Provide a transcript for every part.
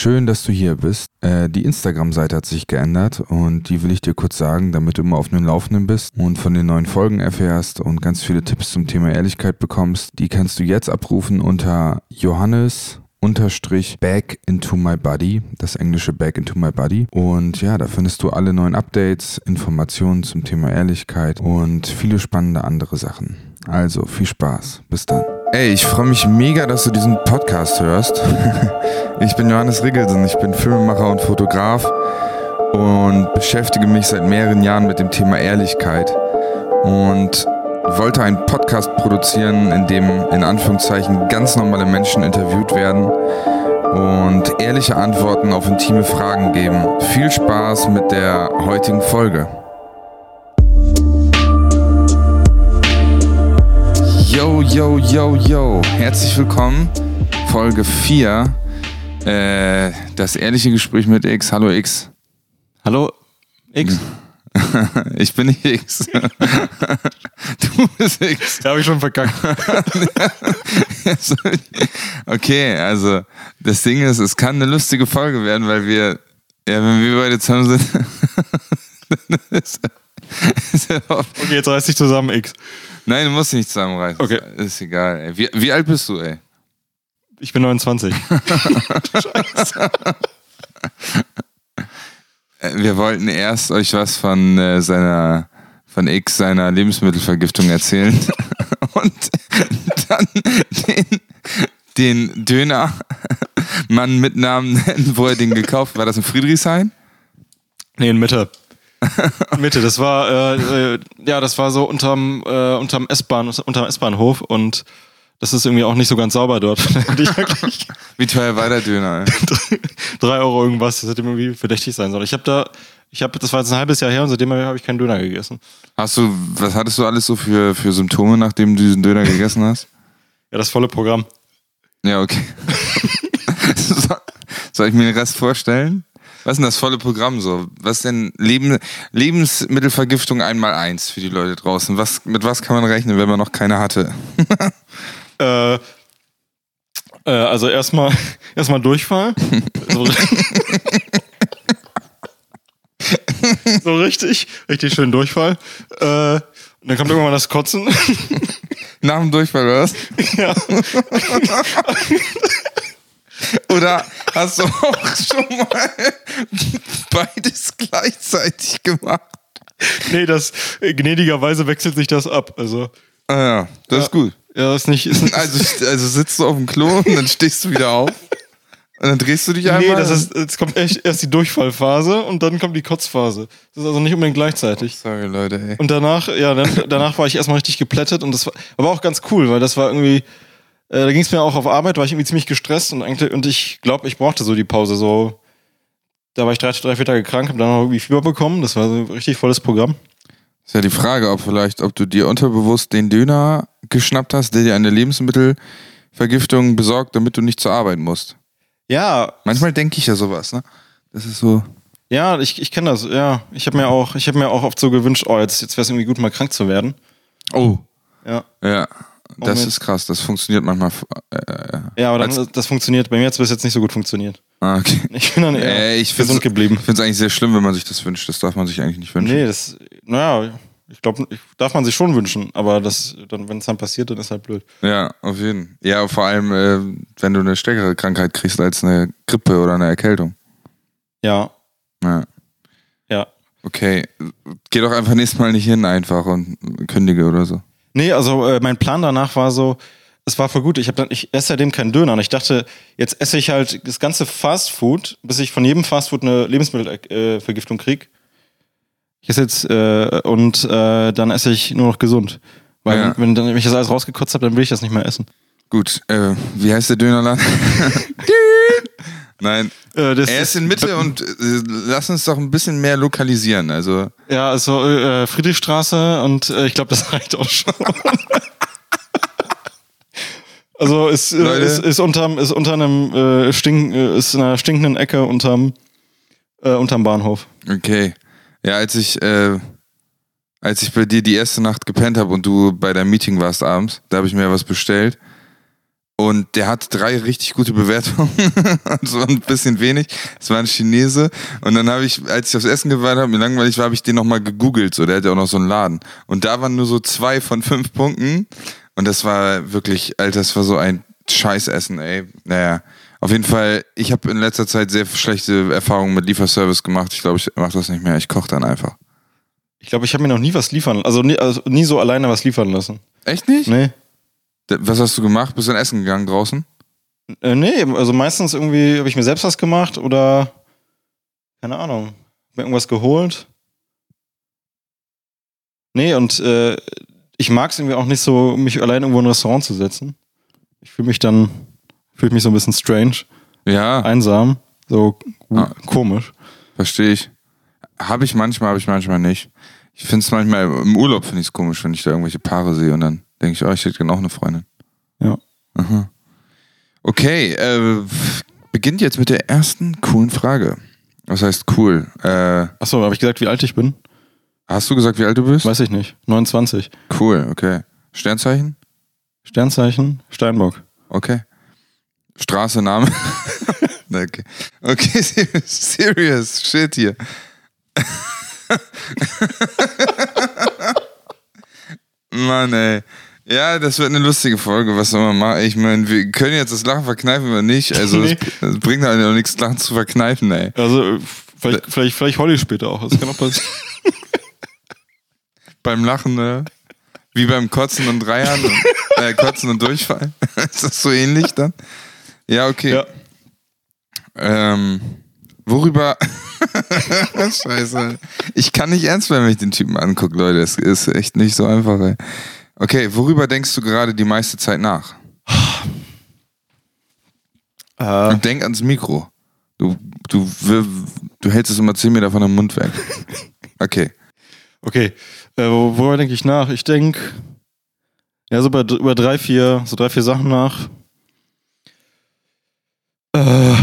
Schön, dass du hier bist. Äh, die Instagram-Seite hat sich geändert und die will ich dir kurz sagen, damit du immer auf dem Laufenden bist und von den neuen Folgen erfährst und ganz viele Tipps zum Thema Ehrlichkeit bekommst. Die kannst du jetzt abrufen unter Johannes unterstrich back into my body, das englische back into my body. Und ja, da findest du alle neuen Updates, Informationen zum Thema Ehrlichkeit und viele spannende andere Sachen. Also viel Spaß. Bis dann. Ey, ich freue mich mega, dass du diesen Podcast hörst. ich bin Johannes Riggelsen, ich bin Filmemacher und Fotograf und beschäftige mich seit mehreren Jahren mit dem Thema Ehrlichkeit und wollte einen Podcast produzieren, in dem in Anführungszeichen ganz normale Menschen interviewt werden und ehrliche Antworten auf intime Fragen geben. Viel Spaß mit der heutigen Folge. Yo, yo, yo, yo. Herzlich willkommen. Folge 4. Äh, das ehrliche Gespräch mit X. Hallo X. Hallo X. ich bin nicht X. du bist X. Ja, habe ich schon verkackt. okay, also das Ding ist, es kann eine lustige Folge werden, weil wir, ja, wenn wir beide zusammen sind. okay, jetzt reiß dich zusammen, X. Nein, du musst dich nicht zusammenreißen. Okay. Ist egal. Ey. Wie, wie alt bist du, ey? Ich bin 29. Scheiße. Wir wollten erst euch was von äh, seiner, von X, seiner Lebensmittelvergiftung erzählen. Und dann den, den Döner Mann mit Namen nennen, wo er den gekauft War das in Friedrichshain? Nee, in Mitte. Mitte, das war äh, äh, ja, das war so unterm äh, unterm S-Bahn unterm S-Bahnhof und das ist irgendwie auch nicht so ganz sauber dort. Wie teuer war der Döner? Drei Euro irgendwas, das hätte irgendwie verdächtig sein sollen. Ich habe da, ich habe, das war jetzt ein halbes Jahr her und seitdem habe ich keinen Döner gegessen. Hast du, was hattest du alles so für, für Symptome, nachdem du diesen Döner gegessen hast? Ja, das volle Programm. Ja, okay. Soll ich mir den Rest vorstellen? Was ist denn das volle Programm so? Was ist denn Leben, Lebensmittelvergiftung einmal eins für die Leute draußen? Was, mit was kann man rechnen, wenn man noch keine hatte? äh, äh, also erstmal erstmal Durchfall. so, so, richtig, richtig schön Durchfall. Äh, und dann kommt irgendwann das Kotzen. Nach dem Durchfall, oder was? Ja. Oder hast du auch schon mal beides gleichzeitig gemacht? Nee, das gnädigerweise wechselt sich das ab. Also. Ah ja, das ja, ist gut. Ja, ist nicht. Ist also, also sitzt du auf dem Klo und dann stehst du wieder auf. Und dann drehst du dich einmal. Nee, das ist, jetzt kommt echt erst die Durchfallphase und dann kommt die Kotzphase. Das ist also nicht unbedingt gleichzeitig. Oh, sorry, Leute, ey. Und danach, ja, dann, danach war ich erstmal richtig geplättet und das war aber auch ganz cool, weil das war irgendwie, äh, da ging es mir auch auf Arbeit, war ich irgendwie ziemlich gestresst und eigentlich, und ich glaube, ich brauchte so die Pause. So, da war ich drei, drei vier Tage krank, habe dann auch irgendwie Fieber bekommen. Das war so ein richtig volles Programm. Ist ja die Frage, ob vielleicht, ob du dir unterbewusst den Döner geschnappt hast, der dir eine Lebensmittelvergiftung besorgt, damit du nicht zur Arbeit musst. Ja. Manchmal denke ich ja sowas, ne? Das ist so. Ja, ich, ich kenne das, ja. Ich habe mir auch, ich habe mir auch oft so gewünscht, oh, jetzt, jetzt wäre es irgendwie gut, mal krank zu werden. Oh. Ja. Ja. Das ist krass, das funktioniert manchmal. Äh, ja, aber dann, das funktioniert. Bei mir hat es bis jetzt nicht so gut funktioniert. Ah, okay. Ich bin dann eher äh, ich gesund geblieben. Ich finde es eigentlich sehr schlimm, wenn man sich das wünscht. Das darf man sich eigentlich nicht wünschen. Nee, das, naja, ich glaube, darf man sich schon wünschen, aber das, dann, wenn es dann passiert, dann ist halt blöd. Ja, auf jeden Fall. Ja, vor allem, äh, wenn du eine stärkere Krankheit kriegst als eine Grippe oder eine Erkältung. Ja. Ja. Ja. Okay. Geh doch einfach nächstes Mal nicht hin einfach und kündige oder so. Nee, also äh, mein Plan danach war so, es war voll gut. Ich, hab dann, ich esse seitdem keinen Döner. Und ich dachte, jetzt esse ich halt das ganze Fastfood, bis ich von jedem Fastfood eine Lebensmittelvergiftung kriege. Ich esse jetzt äh, und äh, dann esse ich nur noch gesund. Weil ja. wenn, wenn ich das alles rausgekotzt habe, dann will ich das nicht mehr essen. Gut, äh, wie heißt der Dönerladen? Nein, äh, er ist in Mitte und äh, lass uns doch ein bisschen mehr lokalisieren. Also ja, also äh, Friedrichstraße und äh, ich glaube, das reicht auch schon. also ist, äh, ist, ist unterm ist unter einem äh, stink, äh, ist in einer stinkenden Ecke unterm äh, unterm Bahnhof. Okay, ja, als ich äh, als ich bei dir die erste Nacht gepennt habe und du bei deinem Meeting warst abends, da habe ich mir was bestellt Und der hat drei richtig gute Bewertungen und so ein bisschen wenig. Es war ein Chinese. Und dann habe ich, als ich aufs Essen gewartet habe, mir langweilig war, habe ich den nochmal gegoogelt. So, der hat ja auch noch so einen Laden. Und da waren nur so zwei von fünf Punkten. Und das war wirklich, Alter, das war so ein Scheißessen, ey. Naja. Auf jeden Fall, ich habe in letzter Zeit sehr schlechte Erfahrungen mit Lieferservice gemacht. Ich glaube, ich mache das nicht mehr. Ich koche dann einfach. Ich glaube, ich habe mir noch nie was liefern, also nie, also nie so alleine was liefern lassen. Echt nicht? Nee. Was hast du gemacht? Bist du dann essen gegangen draußen? Äh, nee, also meistens irgendwie habe ich mir selbst was gemacht oder keine Ahnung, mir irgendwas geholt. Nee, und äh, ich mag es irgendwie auch nicht so, mich allein irgendwo in ein Restaurant zu setzen. Ich fühle mich dann, fühle mich so ein bisschen strange, Ja, einsam, so Ah. komisch. verstehe ich. Habe ich manchmal, habe ich manchmal nicht. Ich finde es manchmal, im Urlaub finde ich es komisch, wenn ich da irgendwelche Paare sehe und dann denke ich, oh, ich hätte gerne auch eine Freundin. Ja. Aha. Okay, äh, beginnt jetzt mit der ersten coolen Frage. Was heißt cool? Äh, Achso, habe ich gesagt, wie alt ich bin? hast du gesagt, wie alt du bist? Weiß ich nicht. 29. Cool, okay. Sternzeichen? Sternzeichen, Steinbock. Okay. Straße, Name? okay. Okay, serious shit hier. Mann, ey. Ja, das wird eine lustige Folge, was soll man machen? Ich meine, wir können jetzt das Lachen verkneifen oder nicht. Also, Nee. es, es bringt halt auch nichts, Lachen zu verkneifen, ey. Also, vielleicht, vielleicht, vielleicht heule ich später auch. Das kann auch passieren. Beim Lachen, ne? Wie beim Kotzen und Dreiern, und, äh, Kotzen und Durchfall. Ist das so ähnlich dann? Ja, okay. ja. Ähm, worüber. Scheiße. Ich kann nicht ernst werden, wenn ich den Typen angucke, Leute. Es ist echt nicht so einfach, ey. Okay, worüber denkst du gerade die meiste Zeit nach? Äh, denk ans Mikro. Du, du, du hältst es immer 10 Meter von deinem Mund weg. Okay. okay. Äh, wo- worüber denke ich nach? Ich denke, ja, so über, über drei, vier, so drei, vier Sachen nach. Äh,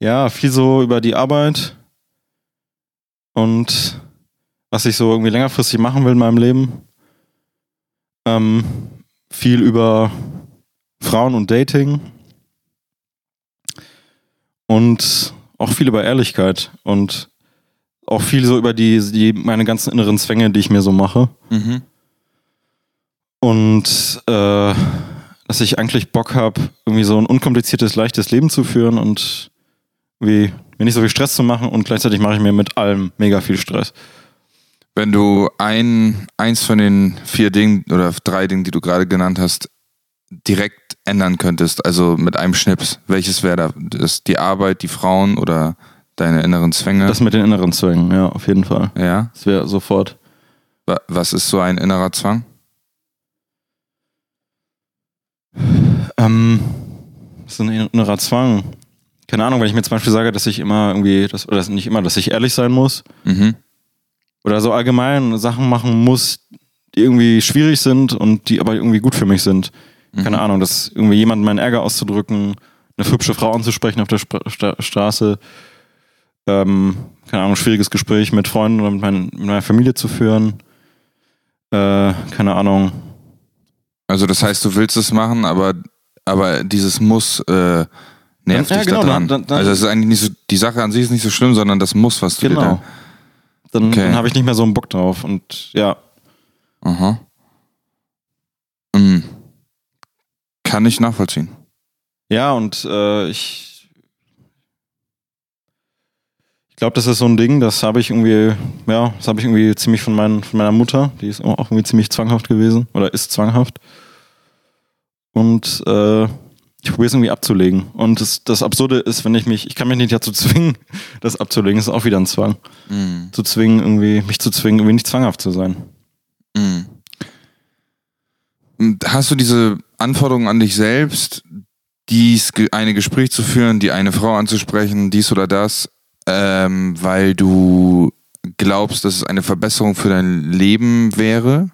ja, viel so über die Arbeit und was ich so irgendwie längerfristig machen will in meinem Leben. Ähm, viel über Frauen und Dating und auch viel über Ehrlichkeit und auch viel so über die, die meine ganzen inneren Zwänge, die ich mir so mache. Mhm. Und äh, dass ich eigentlich Bock habe, irgendwie so ein unkompliziertes, leichtes Leben zu führen und wie mir nicht so viel Stress zu machen und gleichzeitig mache ich mir mit allem mega viel Stress. Wenn du ein, eins von den vier Dingen oder drei Dingen, die du gerade genannt hast, direkt ändern könntest, also mit einem Schnips, welches wäre da? Das die Arbeit, die Frauen oder deine inneren Zwänge? Das mit den inneren Zwängen, ja, auf jeden Fall. ja. Das wäre sofort. Wa- Was ist so ein innerer Zwang? Ähm, das ist ein innerer Zwang. Keine Ahnung, wenn ich mir zum Beispiel sage, dass ich immer irgendwie, das, oder nicht immer, dass ich ehrlich sein muss Mhm. Oder so allgemein Sachen machen muss, die irgendwie schwierig sind und die aber irgendwie gut für mich sind. Keine Ahnung, dass irgendwie jemand meinen Ärger auszudrücken, eine hübsche Frau anzusprechen auf der Spra Sta Straße, ähm, keine Ahnung, schwieriges Gespräch mit Freunden oder mit, mein, mit meiner Familie zu führen. Äh, keine Ahnung. Also das heißt, du willst es machen, aber, aber dieses Muss äh, nervt Ja, dich genau, da dran. dann- dann- also es ist eigentlich nicht so, die Sache an sich ist nicht so schlimm, sondern das Muss, was du dir Genau. Dann, Okay. dann habe ich nicht mehr so einen Bock drauf. Und ja. Aha. Mhm. Kann ich nachvollziehen. Ja, und äh, ich, ich glaube, das ist so ein Ding, das habe ich irgendwie, ja, das habe ich irgendwie ziemlich von, mein, von meiner Mutter, die ist auch irgendwie ziemlich zwanghaft gewesen oder ist zwanghaft. Und äh, ich probiere es irgendwie abzulegen. Und das, das Absurde ist, wenn ich mich, ich kann mich nicht dazu zwingen, das abzulegen, das ist auch wieder ein Zwang. Mhm. Zu zwingen, irgendwie, mich zu zwingen, irgendwie nicht zwanghaft zu sein. Und Hast du diese Anforderungen an dich selbst, dies eine Gespräch zu führen, die eine Frau anzusprechen, dies oder das, ähm, weil du glaubst, dass es eine Verbesserung für dein Leben wäre?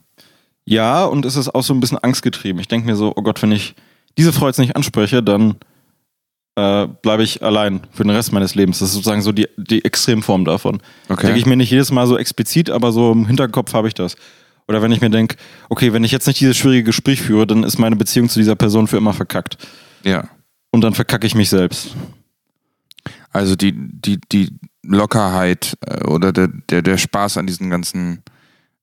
Ja, und es ist auch so ein bisschen angstgetrieben. Ich denke mir so, oh Gott, wenn ich diese Frau jetzt nicht anspreche, dann äh, bleibe ich allein für den Rest meines Lebens. Das ist sozusagen so die, die Extremform davon. Okay. Denke ich mir nicht jedes Mal so explizit, aber so im Hinterkopf habe ich das. Oder wenn ich mir denke, okay, wenn ich jetzt nicht dieses schwierige Gespräch führe, dann ist meine Beziehung zu dieser Person für immer verkackt. Ja. Und dann verkacke ich mich selbst. Also die, die, die Lockerheit äh, oder der, der, der Spaß an diesen ganzen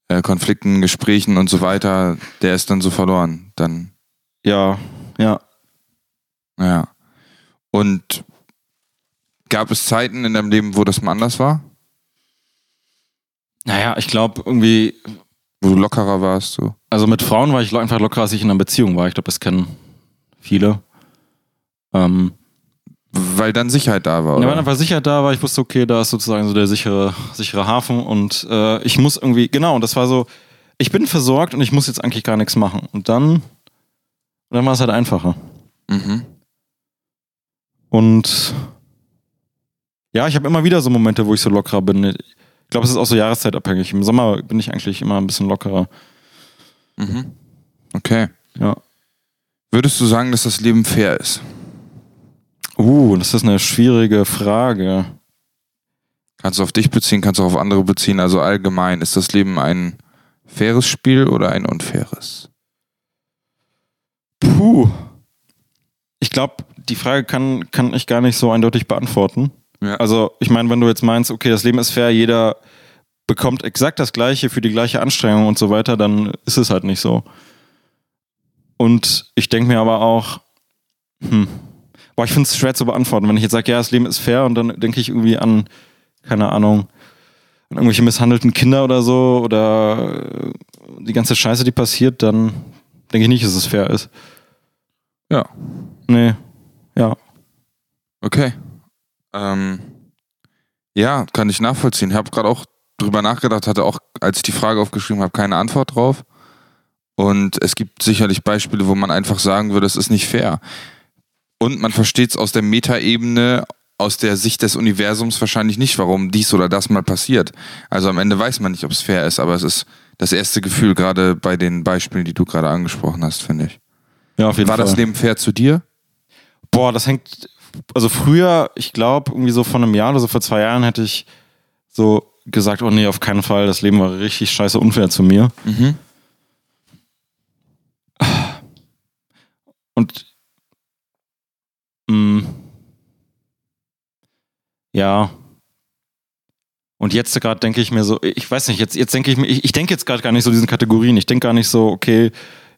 äh, Konflikten, Gesprächen und so weiter, der ist dann so verloren. Dann, Ja, ja. ja. Und gab es Zeiten in deinem Leben, wo das mal anders war? Naja, ich glaube irgendwie, Wo du lockerer warst? So? also mit Frauen war ich einfach lockerer, als ich in einer Beziehung war. Ich glaube, das kennen viele. Ähm, Weil dann Sicherheit da war, Ja, oder? weil einfach Sicherheit da war. Ich wusste, okay, da ist sozusagen so der sichere, sichere Hafen und äh, ich muss irgendwie, genau, und das war so, ich bin versorgt und ich muss jetzt eigentlich gar nichts machen. Und dann, und dann war es halt einfacher. mhm. Und ja, ich habe immer wieder so Momente, wo ich so lockerer bin. Ich glaube, es ist auch so jahreszeitabhängig. Im Sommer bin ich eigentlich immer ein bisschen lockerer. Mhm. Okay. Ja. Würdest du sagen, dass das Leben fair ist? Uh, das ist eine schwierige Frage. Kannst du auf dich beziehen, kannst du auch auf andere beziehen. Also allgemein, ist das Leben ein faires Spiel oder ein unfaires? Puh. Ich glaube, die Frage kann, kann ich gar nicht so eindeutig beantworten. Ja. Also, ich meine, wenn du jetzt meinst, okay, das Leben ist fair, jeder bekommt exakt das Gleiche für die gleiche Anstrengung und so weiter, dann ist es halt nicht so. Und ich denke mir aber auch, hm, boah, ich finde es schwer zu beantworten. Wenn ich jetzt sage, ja, das Leben ist fair und dann denke ich irgendwie an, keine Ahnung, an irgendwelche misshandelten Kinder oder so oder äh, die ganze Scheiße, die passiert, dann denke ich nicht, dass es fair ist. Ja. Nee. Ja. Okay. Ähm, ja, kann ich nachvollziehen. Ich habe gerade auch drüber nachgedacht, hatte auch, als ich die Frage aufgeschrieben habe, keine Antwort drauf. Und es gibt sicherlich Beispiele, wo man einfach sagen würde, es ist nicht fair. Und man versteht es aus der Metaebene, aus der Sicht des Universums wahrscheinlich nicht, warum dies oder das mal passiert. Also am Ende weiß man nicht, ob es fair ist, aber es ist das erste Gefühl, gerade bei den Beispielen, die du gerade angesprochen hast, finde ich. Ja, auf jeden War Fall. das Leben fair zu dir? Boah, das hängt. Also früher, ich glaube, irgendwie so vor einem Jahr oder so vor zwei Jahren hätte ich so gesagt, oh nee, auf keinen Fall, das Leben war richtig scheiße unfair zu mir. Mhm. Und mh, ja. Und jetzt gerade denke ich mir so, ich weiß nicht, jetzt, jetzt denke ich mir, ich, ich denke jetzt gerade gar nicht so diesen Kategorien. Ich denke gar nicht so, okay,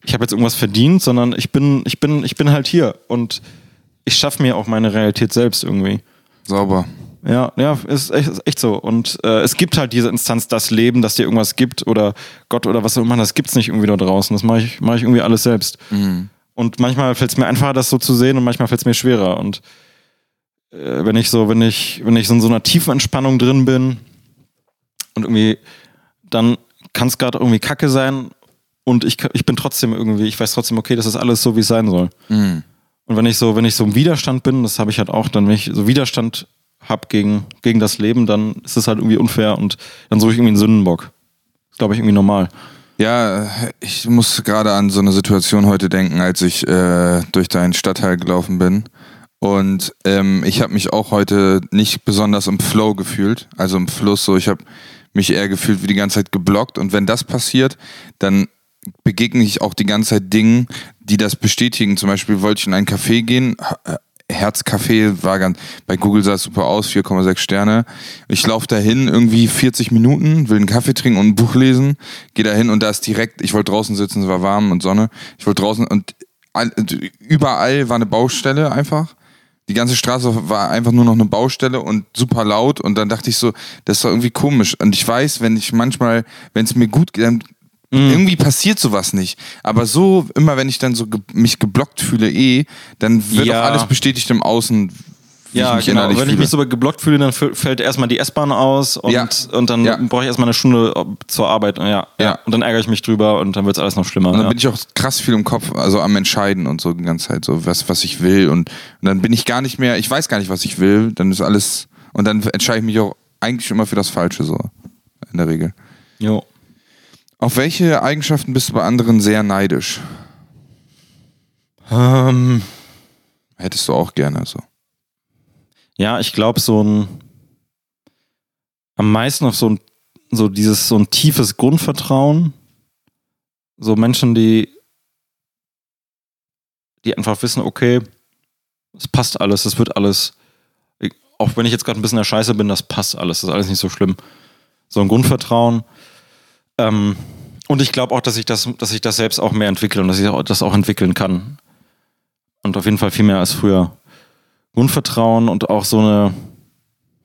ich habe jetzt irgendwas verdient, sondern ich bin, ich bin, ich bin halt hier und ich schaffe mir auch meine Realität selbst irgendwie. Sauber. Ja, ja, ist echt, ist echt so. Und äh, es gibt halt diese Instanz, das Leben, dass dir irgendwas gibt oder Gott oder was auch immer, das gibt's nicht irgendwie da draußen. Das mache ich, mach ich irgendwie alles selbst. Mhm. Und manchmal fällt es mir einfacher, das so zu sehen und manchmal fällt es mir schwerer. Und äh, wenn ich so, wenn ich, wenn ich so in so einer tiefen Entspannung drin bin und irgendwie, dann kann es gerade irgendwie Kacke sein und ich, ich bin trotzdem irgendwie, ich weiß trotzdem, okay, das ist alles so, wie es sein soll. Mhm. Und wenn ich so, wenn ich so im Widerstand bin, das habe ich halt auch, dann wenn ich so Widerstand habe gegen, gegen das Leben, dann ist es halt irgendwie unfair und dann suche ich irgendwie einen Sündenbock. Das glaube ich irgendwie normal. Ja, ich muss gerade an so eine Situation heute denken, als ich äh, durch deinen Stadtteil gelaufen bin. Und ähm, ich habe mich auch heute nicht besonders im Flow gefühlt, also im Fluss. So, ich habe mich eher gefühlt wie die ganze Zeit geblockt. Und wenn das passiert, dann begegne ich auch die ganze Zeit Dingen, die das bestätigen. Zum Beispiel wollte ich in ein Café gehen. Herzcafé war ganz, bei Google sah es super aus, 4,6 Sterne. Ich laufe dahin irgendwie 40 Minuten, will einen Kaffee trinken und ein Buch lesen, gehe dahin und da ist direkt, ich wollte draußen sitzen, es war warm und Sonne. Ich wollte draußen und all, überall war eine Baustelle einfach. Die ganze Straße war einfach nur noch eine Baustelle und super laut und dann dachte ich so, das ist doch irgendwie komisch. Und ich weiß, wenn ich manchmal, wenn es mir gut geht, dann irgendwie passiert sowas nicht. Aber so, immer wenn ich dann so ge mich geblockt fühle eh, dann wird Ja. auch alles bestätigt im Außen, Ja, ich genau. Wenn ich mich so geblockt fühle, dann fällt erstmal die S-Bahn aus und, Ja. und dann Ja. brauche ich erstmal eine Stunde zur Arbeit. Ja, ja. Und dann ärgere ich mich drüber und dann wird es alles noch schlimmer. Und dann bin ich auch krass viel im Kopf, also am Entscheiden und so die ganze Zeit, so was, was ich will. Und, und dann bin ich gar nicht mehr, ich weiß gar nicht, was ich will. Dann ist alles, und dann entscheide ich mich auch eigentlich immer für das Falsche, so in der Regel. jo. Auf welche Eigenschaften bist du bei anderen sehr neidisch? Ähm, Hättest du auch gerne so. Ja, ich glaube, so ein am meisten auf so ein so dieses so ein tiefes Grundvertrauen so Menschen, die, die einfach wissen, okay, es passt alles, es wird alles, auch wenn ich jetzt gerade ein bisschen der Scheiße bin, das passt alles, das ist alles nicht so schlimm. So ein Grundvertrauen. Ähm, und ich glaube auch, dass ich das, dass ich das selbst auch mehr entwickle und dass ich das auch entwickeln kann. Und auf jeden Fall viel mehr als früher. Grundvertrauen und auch so eine,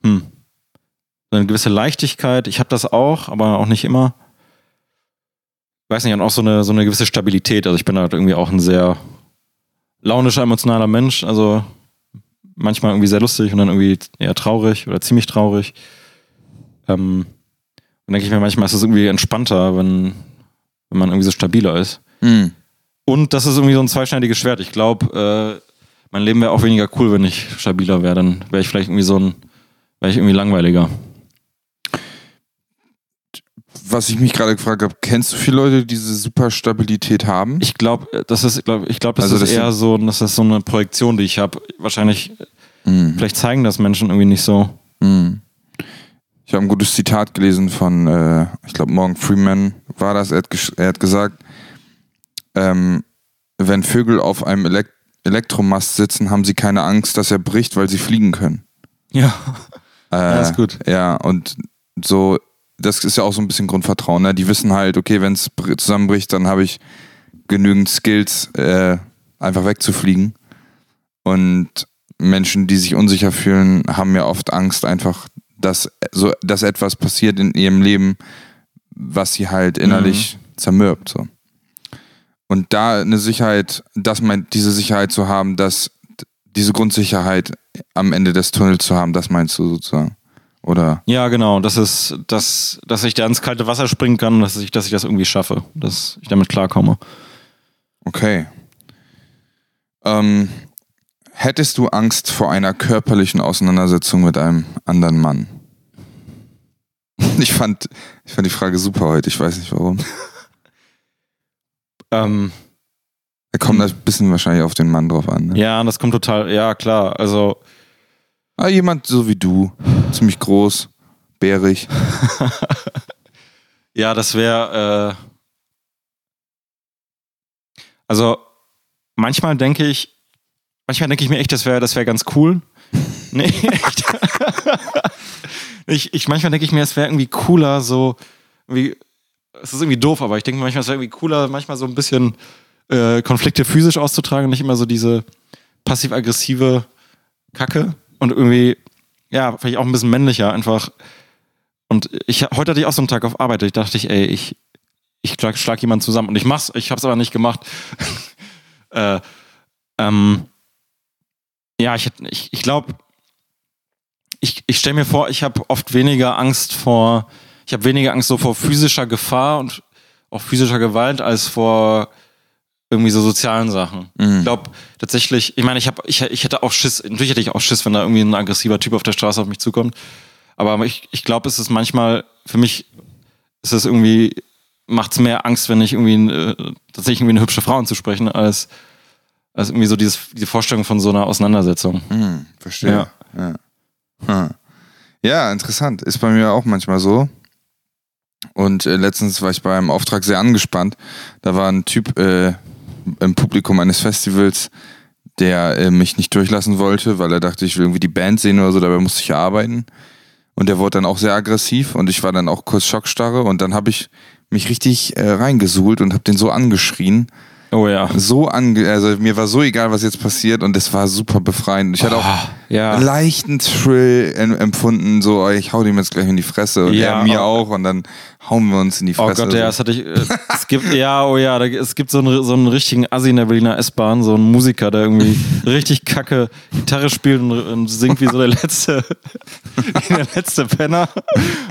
hm, eine gewisse Leichtigkeit. Ich habe das auch, aber auch nicht immer. Weiß nicht, und auch so eine, so eine gewisse Stabilität. Also ich bin halt irgendwie auch ein sehr launischer, emotionaler Mensch. Also manchmal irgendwie sehr lustig und dann irgendwie eher traurig oder ziemlich traurig. Ähm, dann denke ich mir manchmal, ist es irgendwie entspannter, wenn, wenn man irgendwie so stabiler ist. Mhm. Und das ist irgendwie so ein zweischneidiges Schwert. Ich glaube, äh, mein Leben wäre auch weniger cool, wenn ich stabiler wäre. Dann wäre ich vielleicht irgendwie so ein, wäre ich irgendwie langweiliger. Was ich mich gerade gefragt habe, kennst du viele Leute, die diese super Stabilität haben? Ich glaube, das ist, glaub, ich glaube, das Also ist das eher so, das ist so eine Projektion, die ich habe. Wahrscheinlich, Mhm. vielleicht zeigen das Menschen irgendwie nicht so. Mhm. Ich habe ein gutes Zitat gelesen von, äh, ich glaube, Morgan Freeman war das. Er hat, er hat gesagt, ähm, wenn Vögel auf einem Elek Elektromast sitzen, haben sie keine Angst, dass er bricht, weil sie fliegen können. Ja. Äh, Ja, ist gut. Ja, und so, das ist ja auch so ein bisschen Grundvertrauen. Ne? Die wissen halt, okay, wenn es zusammenbricht, dann habe ich genügend Skills, äh, einfach wegzufliegen. Und Menschen, die sich unsicher fühlen, haben ja oft Angst, einfach, dass, so, dass etwas passiert in ihrem Leben, was sie halt innerlich zermürbt. So. Und da eine Sicherheit, dass man diese Sicherheit zu haben, dass diese Grundsicherheit am Ende des Tunnels zu haben, das meinst du sozusagen? Oder? Ja, genau. Das ist, dass, dass ich da ins kalte Wasser springen kann und dass ich, dass ich das irgendwie schaffe, dass ich damit klarkomme. Okay. Ähm, hättest du Angst vor einer körperlichen Auseinandersetzung mit einem anderen Mann? Ich fand, ich fand die Frage super heute, ich weiß nicht warum. Ähm, Da kommt ein bisschen wahrscheinlich auf den Mann drauf an. Ne? ja, das kommt total, ja, klar. Also, Ah, jemand so wie du, ziemlich groß, bärig. Ja, das wäre. Äh also manchmal denke ich, manchmal denke ich mir echt, das wäre, das wäre ganz cool. nee, echt. ich, ich manchmal denke ich mir, es wäre irgendwie cooler, so wie. Es ist irgendwie doof, aber ich denke manchmal, es wäre irgendwie cooler, manchmal so ein bisschen äh, Konflikte physisch auszutragen, und nicht immer so diese passiv-aggressive Kacke und irgendwie, ja, vielleicht auch ein bisschen männlicher, einfach und ich, heute hatte ich auch so einen Tag auf Arbeit. Ich dachte ich, ey, ich, ich schlag, schlag jemanden zusammen. Und ich mach's, ich hab's aber nicht gemacht. äh, ähm, ja, ich, ich, ich glaube, ich, ich stelle mir vor, ich habe oft weniger Angst vor, ich habe weniger Angst so vor physischer Gefahr und auch physischer Gewalt als vor irgendwie so sozialen Sachen. Mhm. Ich glaube tatsächlich, ich meine, ich habe, ich, ich hätte auch Schiss, natürlich hätte ich auch Schiss, wenn da irgendwie ein aggressiver Typ auf der Straße auf mich zukommt. Aber ich, ich glaube, es ist manchmal, für mich ist es irgendwie, macht es mehr Angst, wenn ich irgendwie äh, tatsächlich irgendwie eine hübsche Frau anzusprechen, als, als irgendwie so dieses, diese Vorstellung von so einer Auseinandersetzung. Hm, verstehe. Ja. Hm. ja, interessant. Ist bei mir auch manchmal so. Und äh, letztens war ich bei einem Auftrag sehr angespannt. Da war ein Typ äh, im Publikum eines Festivals, der äh, mich nicht durchlassen wollte, weil er dachte, ich will irgendwie die Band sehen oder so, dabei musste ich arbeiten. Und der wurde dann auch sehr aggressiv und ich war dann auch kurz Schockstarre und dann habe ich mich richtig äh, reingesuhlt und habe den so angeschrien. Oh ja. So ange also mir war so egal, was jetzt passiert und es war super befreiend. Ich hatte auch Ah, ja. einen leichten Thrill em- empfunden, so oh, ich hau dem jetzt gleich in die Fresse und Ja, er mir oh. auch und dann hauen wir uns in die Oh Fresse. Gott, ja, das hatte ich. Äh, es gibt, ja, oh ja, da, es gibt so einen, so einen richtigen Assi in der Berliner S-Bahn, so einen Musiker, der irgendwie richtig kacke Gitarre spielt und, und singt wie so der letzte, der letzte Penner.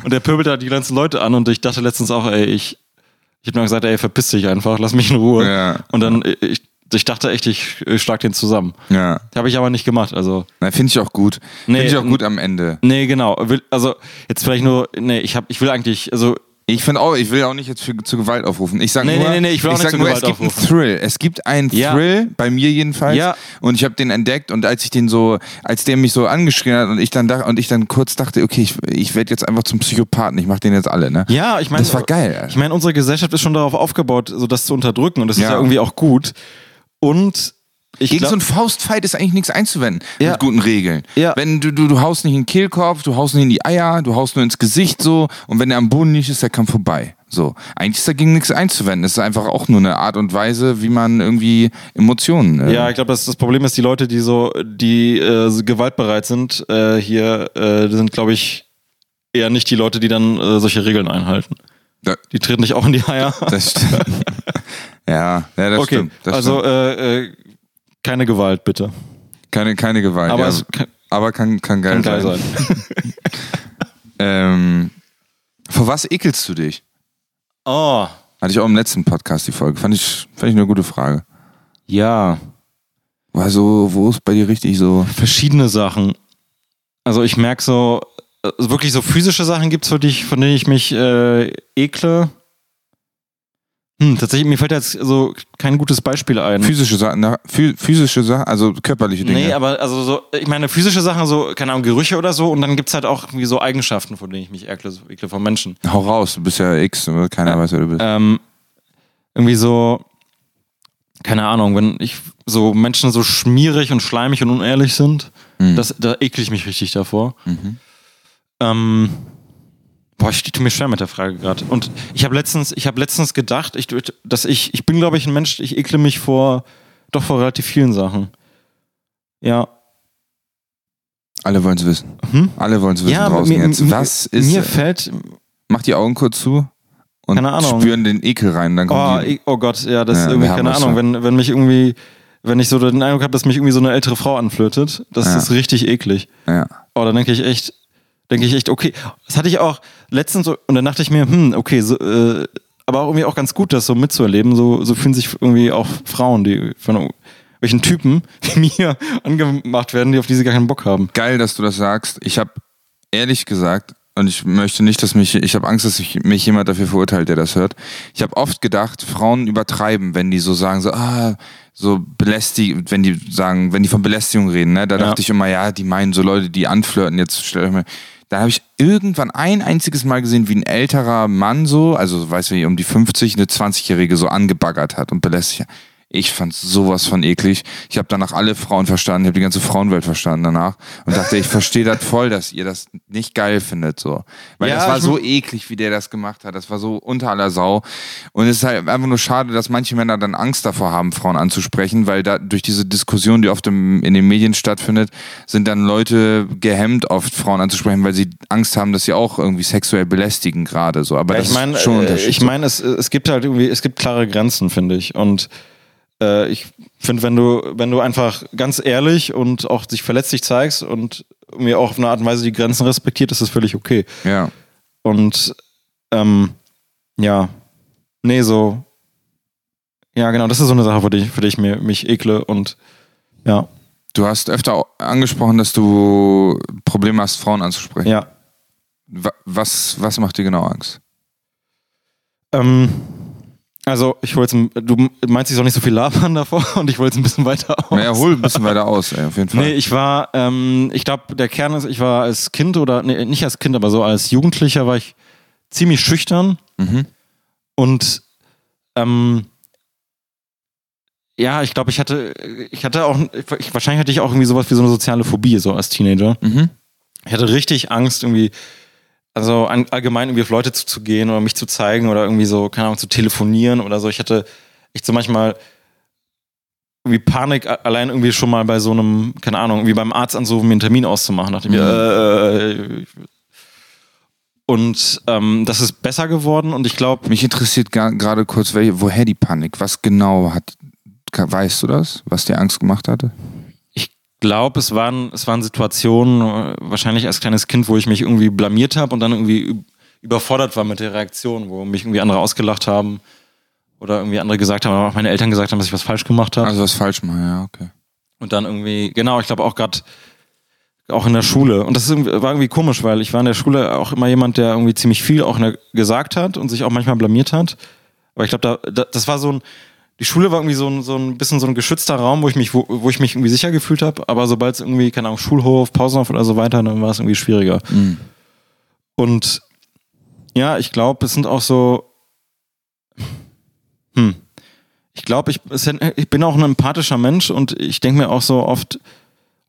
Und der pöbelt halt die ganzen Leute an und ich dachte letztens auch, ey, ich, ich hab mir gesagt, ey, verpiss dich einfach, lass mich in Ruhe. Ja. Und dann, äh, ich, ich dachte echt, ich, schlag den zusammen. ja, Habe ich aber nicht gemacht, also. Na, finde ich auch gut. Nee, finde ich auch gut am Ende. Nee, genau. Also jetzt vielleicht nur, nee, ich hab, ich will eigentlich, also Ich finde auch, ich will auch nicht jetzt für, zu Gewalt aufrufen. Ich sage Nee, nur, nee, nee, ich will auch nicht sag nur Gewalt es gibt einen aufrufen. Thrill. Es gibt einen Ja. Thrill, bei mir jedenfalls. Ja. Und ich habe den entdeckt und als ich den so, als der mich so angeschrien hat und ich dann dachte, und ich dann kurz dachte, okay, ich, ich werde jetzt einfach zum Psychopathen, ich mache den jetzt alle, ne? Ja, ich meine, Das war geil, Alter. Ich meine, unsere Gesellschaft ist schon darauf aufgebaut, so das zu unterdrücken und das ist Ja. ja irgendwie auch gut. Und ich Gegen glaub, so einen Faustfight ist eigentlich nichts einzuwenden Ja. mit guten Regeln. Ja. Wenn du, du, du haust nicht in den Kehlkopf, du haust nicht in die Eier, du haust nur ins Gesicht so und wenn der am Boden nicht ist, der Kampf vorbei. So. Eigentlich ist dagegen nichts einzuwenden. Es ist einfach auch nur eine Art und Weise, wie man irgendwie Emotionen. Äh, ja, ich glaube, das, das Problem ist, die Leute, die so, die äh, so gewaltbereit sind, äh, hier, äh, sind, glaube ich, eher nicht die Leute, die dann äh, solche Regeln einhalten. Da- Die treten nicht auch in die Eier. Das stimmt. ja, ja, das okay, stimmt. Das also stimmt. äh, äh, keine Gewalt, bitte. Keine, keine Gewalt. Aber ja, es kann, aber kann, kann geil kann geil sein. sein. Ähm, vor was ekelst du dich? Oh, Hatte ich auch im letzten Podcast die Folge. Fand ich, fand ich eine gute Frage. ja. War so, wo ist bei dir richtig so. verschiedene Sachen. Also ich merke so, äh, wirklich so physische Sachen gibt es, von denen ich mich äh, ekle. Hm, tatsächlich, mir fällt jetzt so kein gutes Beispiel ein. Physische Sachen, na, physische Sachen, also körperliche Dinge. Nee, aber also so, ich meine, physische Sachen, so, keine Ahnung, Gerüche oder so, und dann gibt es halt auch irgendwie so Eigenschaften, von denen ich mich ekle, ekle von Menschen. Hau raus, du bist ja X, keiner weiß, wer du bist. Ähm, irgendwie so, keine Ahnung, wenn ich so Menschen so schmierig und schleimig und unehrlich sind, Mhm. das, da ekle ich mich richtig davor. Mhm. Ähm, boah, ich tue mir schwer mit der Frage gerade. Und ich habe letztens, ich habe letztens gedacht, ich, dass ich, ich bin, glaube ich, ein Mensch, ich ekle mich vor, doch vor relativ vielen Sachen. Ja. Alle wollen es wissen. Hm? Alle wollen es wissen Ja, draußen mir, jetzt. mir- Was ist. Mir fällt, mach die Augen kurz zu und Keine Ahnung. spüren den Ekel rein. Dann oh, die, oh Gott, ja, das Ja, ist irgendwie, keine Ahnung, schon. wenn, wenn mich irgendwie, wenn ich so den Eindruck habe, dass mich irgendwie so eine ältere Frau anflirtet, das Ja. ist richtig eklig. ja. Oh, dann denke ich echt, denke ich echt, okay. Das hatte ich auch letztens so, und dann dachte ich mir, hm, okay, so, äh, aber auch irgendwie auch ganz gut, das so mitzuerleben. So, so fühlen sich irgendwie auch Frauen, die von welchen Typen wie mir angemacht werden, die auf die sie gar keinen Bock haben. Geil, dass du das sagst. Ich habe ehrlich gesagt, und ich möchte nicht, dass mich, ich habe Angst, dass ich, mich jemand dafür verurteilt, der das hört. Ich habe oft gedacht, Frauen übertreiben, wenn die so sagen, so, ah, so belästigen, wenn die sagen, wenn die von Belästigung reden, ne? Da Ja. dachte ich immer, ja, die meinen so Leute, die anflirten, jetzt stell euch mal. Da habe ich irgendwann ein einziges Mal gesehen, wie ein älterer Mann so, also weiß ich um die 50, eine 20-Jährige so angebaggert hat und belästigt hat. Ich fand sowas von eklig. Ich habe danach alle Frauen verstanden, ich habe die ganze Frauenwelt verstanden danach und dachte, ich verstehe das voll, dass ihr das nicht geil findet so, weil Ja, das war so eklig, wie der das gemacht hat. Das war so unter aller Sau und es ist halt einfach nur schade, dass manche Männer dann Angst davor haben, Frauen anzusprechen, weil da durch diese Diskussion, die oft im, in den Medien stattfindet, sind dann Leute gehemmt, oft Frauen anzusprechen, weil sie Angst haben, dass sie auch irgendwie sexuell belästigen gerade so. Aber Ja, das ich meine, ist schon äh, Unterschied. ich meine, es, es gibt halt irgendwie, es gibt klare Grenzen, finde ich. Und äh, ich finde, wenn du, wenn du einfach ganz ehrlich und auch sich verletzlich zeigst und mir auch auf eine Art und Weise die Grenzen respektiert, ist das völlig okay. ja. Und ähm, ja, nee, so. Ja, genau, das ist so eine Sache, für die, ich- für die ich mir, mich ekle und ja, Du hast öfter angesprochen, dass du Probleme hast, Frauen anzusprechen. ja. Wa- Was, was macht dir genau Angst? Ähm, also, ich wollte jetzt, du meinst, ich soll nicht so viel labern davor und ich wollte jetzt ein bisschen weiter aus. Naja, hol ein bisschen weiter aus, ey, auf jeden Fall. Nee, ich war, ähm, ich glaube, der Kern ist, ich war als Kind oder, nee, nicht als Kind, aber so als Jugendlicher war ich ziemlich schüchtern Mhm. und ähm, ja, ich glaube, ich hatte, ich hatte auch, ich, wahrscheinlich hatte ich auch irgendwie sowas wie so eine soziale Phobie, so als Teenager. Mhm. Ich hatte richtig Angst, irgendwie, also allgemein irgendwie auf Leute zuzugehen oder mich zu zeigen oder irgendwie so, keine Ahnung, zu telefonieren oder so. Ich hatte echt so manchmal irgendwie Panik, allein irgendwie schon mal bei so einem, keine Ahnung, irgendwie beim Arzt anzurufen, mir einen Termin auszumachen. Dachte ich äh, und ähm, das ist besser geworden und ich glaube, Mich interessiert gerade kurz, welche, woher die Panik? Was genau hat, weißt du das? Was dir Angst gemacht hatte? Ich glaube, es waren, es waren Situationen, äh, wahrscheinlich als kleines Kind, wo ich mich irgendwie blamiert habe und dann irgendwie üb- überfordert war mit der Reaktion, wo mich irgendwie andere ausgelacht haben oder irgendwie andere gesagt haben, oder auch meine Eltern gesagt haben, dass ich was falsch gemacht habe. Also was falsch machen, ja, okay. Und dann irgendwie, genau, ich glaube auch gerade auch in der Schule. Und das war irgendwie komisch, weil ich war in der Schule auch immer jemand, der irgendwie ziemlich viel auch gesagt hat und sich auch manchmal blamiert hat. Aber ich glaube, da, da, das war so ein, die Schule war irgendwie so ein, so ein bisschen so ein geschützter Raum, wo ich mich, wo, wo ich mich irgendwie sicher gefühlt habe. Aber sobald es irgendwie, keine Ahnung, Schulhof, Pausenhof oder so weiter, dann war es irgendwie schwieriger. Mhm. Und ja, ich glaube, es sind auch so. Hm. Ich glaube, ich, ich bin auch ein empathischer Mensch und ich denke mir auch so oft,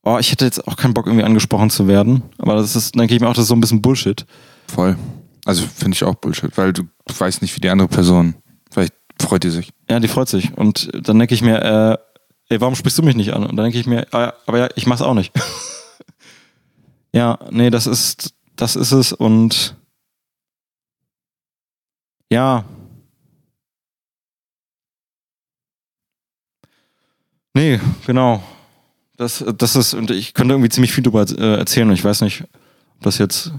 oh, ich hätte jetzt auch keinen Bock, irgendwie angesprochen zu werden. Aber das ist, dann denke ich mir auch, das ist so ein bisschen Bullshit. Voll. Also finde ich auch Bullshit, weil du weißt nicht, wie die andere Person. Vielleicht freut die sich. Ja, die freut sich. Und dann denke ich mir, äh, ey, warum sprichst du mich nicht an? Und dann denke ich mir, ah, aber ja, ich mach's auch nicht. ja, nee, das ist, das ist es und ja. Nee, genau. Das, das ist, und ich könnte irgendwie ziemlich viel darüber äh, erzählen und ich weiß nicht, ob das jetzt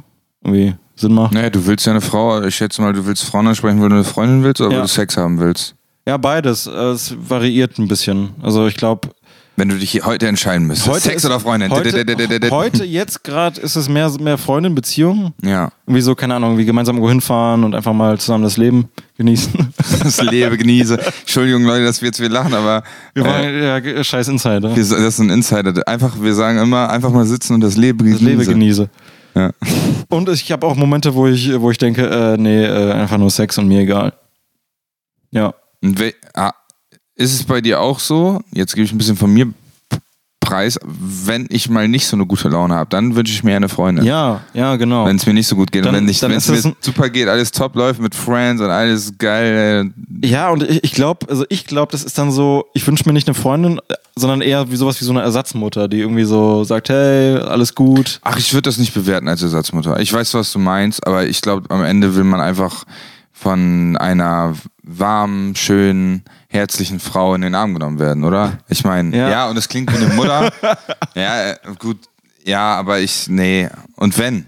irgendwie Sinn macht. Naja, du willst ja eine Frau, ich schätze mal, du willst Frauen ansprechen, weil du eine Freundin willst oder ja. weil du Sex haben willst? Ja, beides. Es variiert ein bisschen. Also ich glaube, wenn du dich heute entscheiden müsstest. Heute Sex ist, oder Freundin? Heute, heute jetzt gerade ist es mehr, mehr Freundin, Beziehung. Ja. Irgendwie so, keine Ahnung, wie gemeinsam irgendwo hinfahren und einfach mal zusammen das Leben genießen. Das Leben genieße. Entschuldigung, Leute, dass wir jetzt wir lachen, aber. Wir wollen, äh, ja, scheiß Insider. Wir, das ist ein Insider. Einfach, wir sagen immer, einfach mal sitzen und das Leben genieße. Das Leben genieße. Ja. Und ich habe auch Momente, wo ich, wo ich denke, äh, nee, äh, einfach nur Sex und mir egal. Ja. Ah, ist es bei dir auch so? Jetzt gebe ich ein bisschen von mir Preis, wenn ich mal nicht so eine gute Laune habe, dann wünsche ich mir eine Freundin. Ja, ja, genau. Wenn es mir nicht so gut geht dann, und wenn es mir super geht, alles top läuft mit Friends und alles geil. Ja, und ich, ich glaube, also ich glaube, das ist dann so, ich wünsche mir nicht eine Freundin, sondern eher wie sowas wie so eine Ersatzmutter, die irgendwie so sagt, hey, alles gut. Ach, ich würde das nicht bewerten als Ersatzmutter. Ich weiß, was du meinst, aber ich glaube, am Ende will man einfach von einer warmen, schönen, herzlichen Frau in den Arm genommen werden, oder? Ich meine, ja. ja, und es klingt wie eine Mutter. ja, gut, ja, aber ich, nee. Und wenn?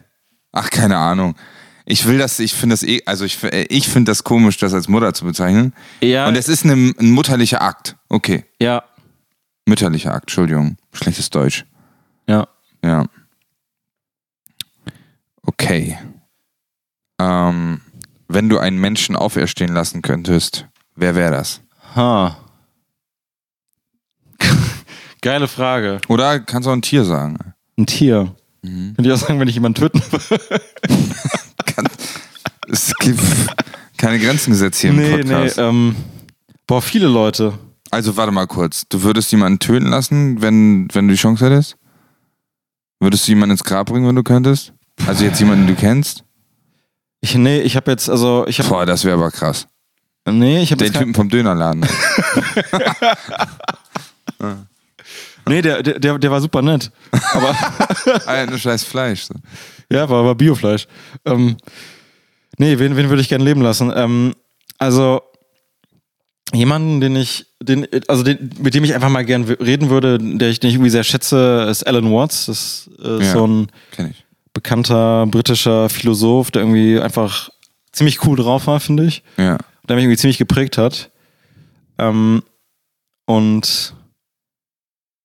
Ach, keine Ahnung. Ich will das, ich finde das eh, also ich, ich finde das komisch, das als Mutter zu bezeichnen. Ja. Und es ist eine, ein mutterlicher Akt. Okay. Ja. Mütterlicher Akt, Entschuldigung. Schlechtes Deutsch. Ja. Ja. Okay. Ähm, wenn du einen Menschen auferstehen lassen könntest, wer wäre das? Ha. Geile Frage. Oder kannst du auch ein Tier sagen? Ein Tier. Mhm. Könnte ich auch sagen, wenn ich jemanden töten würde. es gibt keine Grenzen gesetzt hier nee, im Podcast. Nee, ähm, boah, viele Leute. Also warte mal kurz. Du würdest jemanden töten lassen, wenn, wenn du die Chance hättest? Würdest du jemanden ins Grab bringen, wenn du könntest? Also jetzt jemanden, den du kennst? Ich, nee, ich habe jetzt, also ich habe. Boah, das wäre aber krass. Nee, ich habe Den Typen vom Dönerladen. nee, der, der, der war super nett. Aber. ah, nur scheiß Fleisch. So. Ja, war, war Biofleisch. Ähm, nee, wen, wen würde ich gerne leben lassen? Ähm, also, jemanden, den ich, den, also den, mit dem ich einfach mal gern reden würde, der ich, den ich irgendwie sehr schätze, ist Alan Watts. Das ist ja, so ein. Bekannter britischer Philosoph, der irgendwie einfach ziemlich cool drauf war, finde ich. Ja. Der mich irgendwie ziemlich geprägt hat. Ähm, und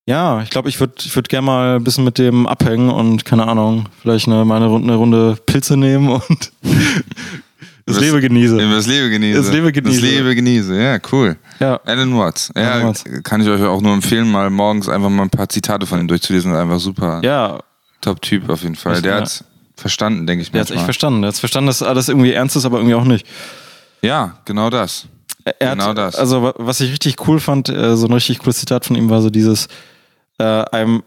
ja, ich glaube, ich würde ich würd gerne mal ein bisschen mit dem abhängen und keine Ahnung, vielleicht eine, mal eine, eine Runde Pilze nehmen und das, das Leben genieße. Das Leben genieße. Das Leben genieße. Das Leben genieße, ja, cool. Ja. Alan Watts. Ja, Alan Watts. kann ich euch auch nur empfehlen, mal morgens einfach mal ein paar Zitate von ihm durchzulesen. Einfach super. Ja, Top-Typ auf jeden Fall. Der ja. hat verstanden, denke ich mir. Der hat echt verstanden. Der hat verstanden, dass alles irgendwie ernst ist, aber irgendwie auch nicht. Ja, genau das. Er genau hat, das. Also, was ich richtig cool fand, äh, so ein richtig cooles Zitat von ihm war so dieses uh, I'm,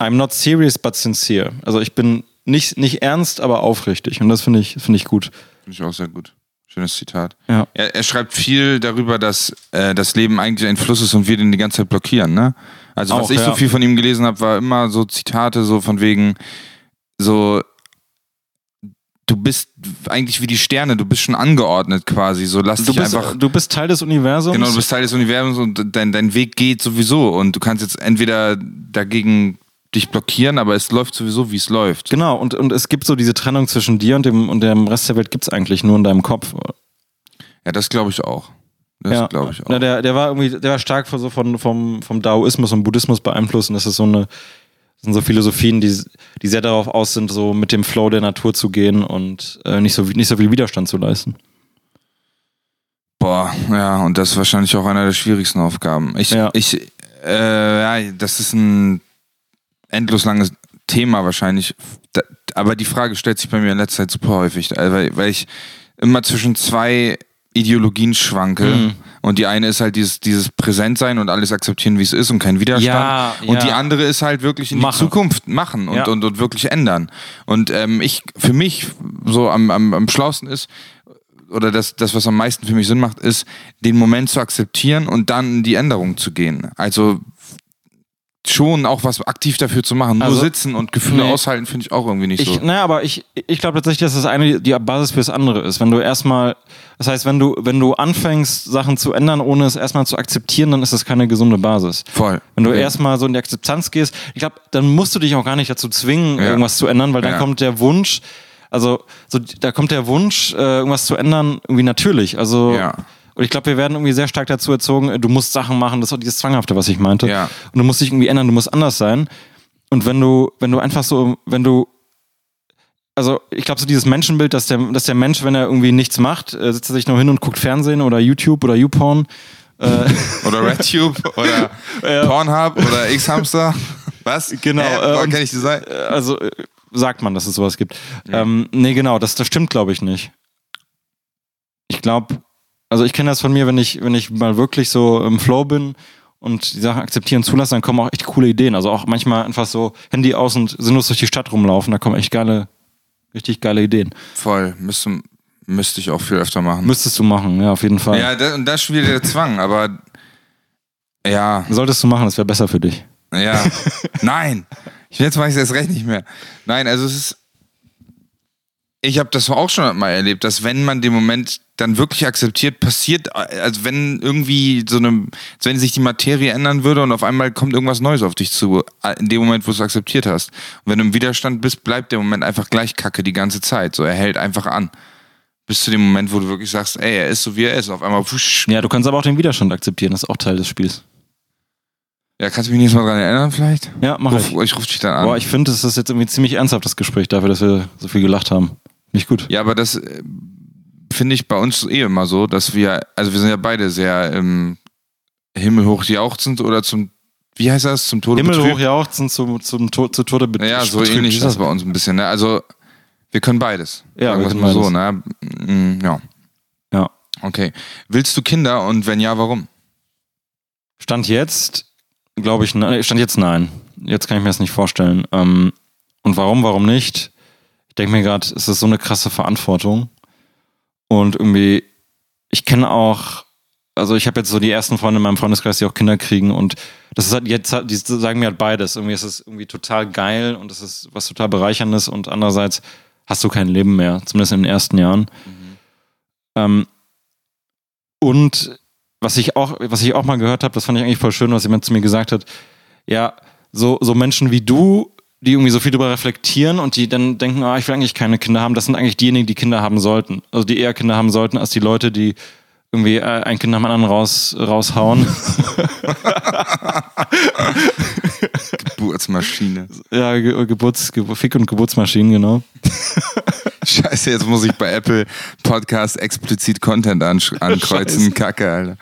I'm not serious but sincere. Also ich bin nicht, nicht ernst, aber aufrichtig. Und das finde ich, find ich gut. Finde ich auch sehr gut. Schönes Zitat. Ja. Er, er schreibt viel darüber, dass äh, das Leben eigentlich ein Fluss ist und wir den die ganze Zeit blockieren, ne? Also was Auch, ich ja. so viel von ihm gelesen habe, war immer so Zitate so von wegen so du bist eigentlich wie die Sterne, du bist schon angeordnet quasi, so lass du dich bist, einfach du bist Teil des Universums. Genau, du bist Teil des Universums und dein dein Weg geht sowieso und du kannst jetzt entweder dagegen dich blockieren, aber es läuft sowieso, wie es läuft. Genau, und, und es gibt so diese Trennung zwischen dir und dem, und dem Rest der Welt gibt es eigentlich nur in deinem Kopf. Ja, das glaube ich auch. Das ja. glaube ich auch. Na, der, der war irgendwie, der war stark so von, vom, vom Daoismus und Buddhismus beeinflusst und das ist so eine, sind so Philosophien, die, die sehr darauf aus sind, so mit dem Flow der Natur zu gehen und äh, nicht, so, nicht so viel Widerstand zu leisten. Boah, ja, und das ist wahrscheinlich auch einer der schwierigsten Aufgaben. Ich, Ja. ich, äh, ja, das ist ein endlos langes Thema wahrscheinlich. Da, aber die Frage stellt sich bei mir in letzter Zeit super häufig, weil, weil ich immer zwischen zwei Ideologien schwanke. Mhm. Und die eine ist halt dieses, dieses Präsentsein und alles akzeptieren, wie es ist und kein Widerstand. Ja, und ja. die andere ist halt wirklich in die Machen. Zukunft machen und, Ja. und, und wirklich ändern. Und ähm, ich, für mich, so am, am, am schlausten ist, oder das, das, was am meisten für mich Sinn macht, ist, den Moment zu akzeptieren und dann in die Änderung zu gehen. Also schon auch was aktiv dafür zu machen. Nur Also, sitzen und Gefühle nee. aushalten, finde ich auch irgendwie nicht Ich, so. naja, aber ich, ich glaube tatsächlich, dass das eine die Basis fürs andere ist. Wenn du erstmal, das heißt, wenn du, wenn du anfängst, Sachen zu ändern, ohne es erstmal zu akzeptieren, dann ist das keine gesunde Basis. Voll. Wenn du Ja. erstmal so in die Akzeptanz gehst, ich glaube, dann musst du dich auch gar nicht dazu zwingen, Ja. irgendwas zu ändern, weil dann Ja. kommt der Wunsch, also so, da kommt der Wunsch, äh, irgendwas zu ändern, irgendwie natürlich. Also Ja. Und ich glaube, wir werden irgendwie sehr stark dazu erzogen, äh, du musst Sachen machen, das ist auch dieses Zwanghafte, was ich meinte. Ja. Und du musst dich irgendwie ändern, du musst anders sein. Und wenn du, wenn du einfach so, wenn du also ich glaube, so dieses Menschenbild, dass der, dass der Mensch, wenn er irgendwie nichts macht, äh, sitzt er sich nur hin und guckt Fernsehen oder YouTube oder YouPorn. Äh, Oder RedTube oder Pornhub oder X-Hamster. Was? Genau, Äh, äh, kenn ich die Seite? also äh, sagt man, dass es sowas gibt. Ähm, nee, genau, das, das stimmt, glaube ich, nicht. Ich glaube, also ich kenne das von mir, wenn ich, wenn ich mal wirklich so im Flow bin und die Sachen akzeptieren zulassen, dann kommen auch echt coole Ideen. Also auch manchmal einfach so Handy aus und sinnlos durch die Stadt rumlaufen, da kommen echt geile, richtig geile Ideen. Voll. Müsste, müsste ich auch viel öfter machen. Müsstest du machen, ja, auf jeden Fall. ja, da, und da ist wieder der Zwang, aber ja, Solltest du machen, das wäre besser für dich. ja. Nein. Jetzt mache ich es erst recht nicht mehr. Nein, also es ist. Ich habe das auch schon mal erlebt, dass wenn man den Moment dann wirklich akzeptiert, passiert, also wenn irgendwie so eine, als wenn sich die Materie ändern würde und auf einmal kommt irgendwas Neues auf dich zu, in dem Moment, wo du es akzeptiert hast. Und wenn du im Widerstand bist, bleibt der Moment einfach gleich kacke die ganze Zeit. So, er hält einfach an. Bis zu dem Moment, wo du wirklich sagst, ey, er ist so wie er ist. Auf einmal, wusch. Ja, du kannst aber auch den Widerstand akzeptieren, das ist auch Teil des Spiels. Ja, kannst du mich nächstes Mal dran erinnern, vielleicht? Ja, mach Ruf, ich. ich rufe dich dann an. Boah, ich finde, es ist jetzt irgendwie ziemlich ernsthaft, das Gespräch, dafür, dass wir so viel gelacht haben. Nicht gut. Ja, aber das äh, finde ich bei uns eh immer so, dass wir, also wir sind ja beide sehr ähm, himmelhoch jauchzend oder zum, wie heißt das, zum Tode Himmel betrübt? hoch jauchzen zum, zum to zu Tode bet- Ja, so betrübt. ähnlich ist das bei uns ein bisschen. Ne? Also wir können beides. Ja, Sagen wir können mal so. Ne? Mm, Ja, Ja. okay. Willst du Kinder und wenn ja, warum? Stand jetzt, glaube ich, ne- stand jetzt nein. Jetzt kann ich mir das nicht vorstellen. Ähm, und warum, warum nicht? Ich denke mir gerade, es ist so eine krasse Verantwortung. Und irgendwie, ich kenne auch, also ich habe jetzt so die ersten Freunde in meinem Freundeskreis, die auch Kinder kriegen und das ist halt jetzt, die sagen mir halt beides. Irgendwie ist es irgendwie total geil und es ist was total bereicherndes und andererseits hast du kein Leben mehr, zumindest in den ersten Jahren. Ähm, und was ich auch, was ich auch mal gehört habe, das fand ich eigentlich voll schön, was jemand zu mir gesagt hat. Ja, so, so Menschen wie du, die irgendwie so viel darüber reflektieren und die dann denken, ah, ich will eigentlich keine Kinder haben, das sind eigentlich diejenigen, die Kinder haben sollten. Also die eher Kinder haben sollten, als die Leute, die irgendwie äh, ein Kind nach dem anderen raus, raushauen. Geburtsmaschine. ja, Ge Geburts, Ge Fick- und Geburtsmaschinen, genau. Scheiße, jetzt muss ich bei Apple Podcast explizit Content ankreuzen. Scheiße. Kacke, Alter.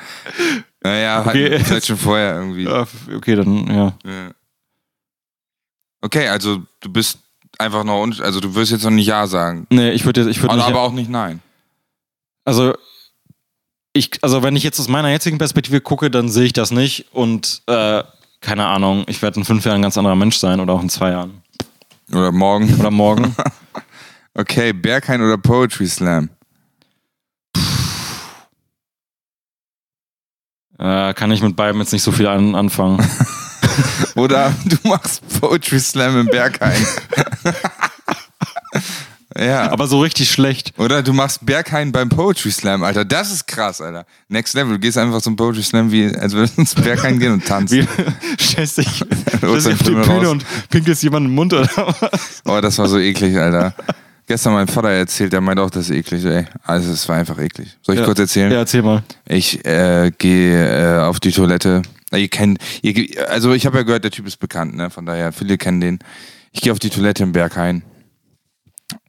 Naja, Okay. halt, vielleicht schon vorher irgendwie. Ja, okay, dann, ja. Ja. Okay, also du bist einfach noch, un- also du wirst jetzt noch nicht Ja sagen. Nee, ich würde ich würd Aber, nicht, aber auch nicht Nein. Also, ich, also wenn ich jetzt aus meiner jetzigen Perspektive gucke, dann sehe ich das nicht und äh, keine Ahnung, ich werde in fünf Jahren ein ganz anderer Mensch sein oder auch in zwei Jahren. Oder morgen. Oder morgen. Okay, Berghain oder Poetry Slam? äh, kann ich mit beiden jetzt nicht so viel an, anfangen. Oder du machst Poetry Slam im Berghain. ja. Aber so richtig schlecht. Oder du machst Berghain beim Poetry Slam, Alter. Das ist krass, Alter. Next Level. Du gehst einfach zum Poetry Slam, wie, als würdest du ins Berghain gehen und tanzen. Stellst dich, stellst dich auf die Bühne raus. und pinkelst jemanden im Mund oder was? Oh, das war so eklig, Alter. Gestern mein Vater erzählt, der meint auch, das ist eklig, ey. Also es war einfach eklig. Soll ich Ja. kurz erzählen? Ja, erzähl mal. Ich äh, gehe äh, auf die Toilette ihr kennt, ihr, also ich habe ja gehört, der Typ ist bekannt, ne? Von daher, viele kennen den. Ich gehe auf die Toilette im Berghain.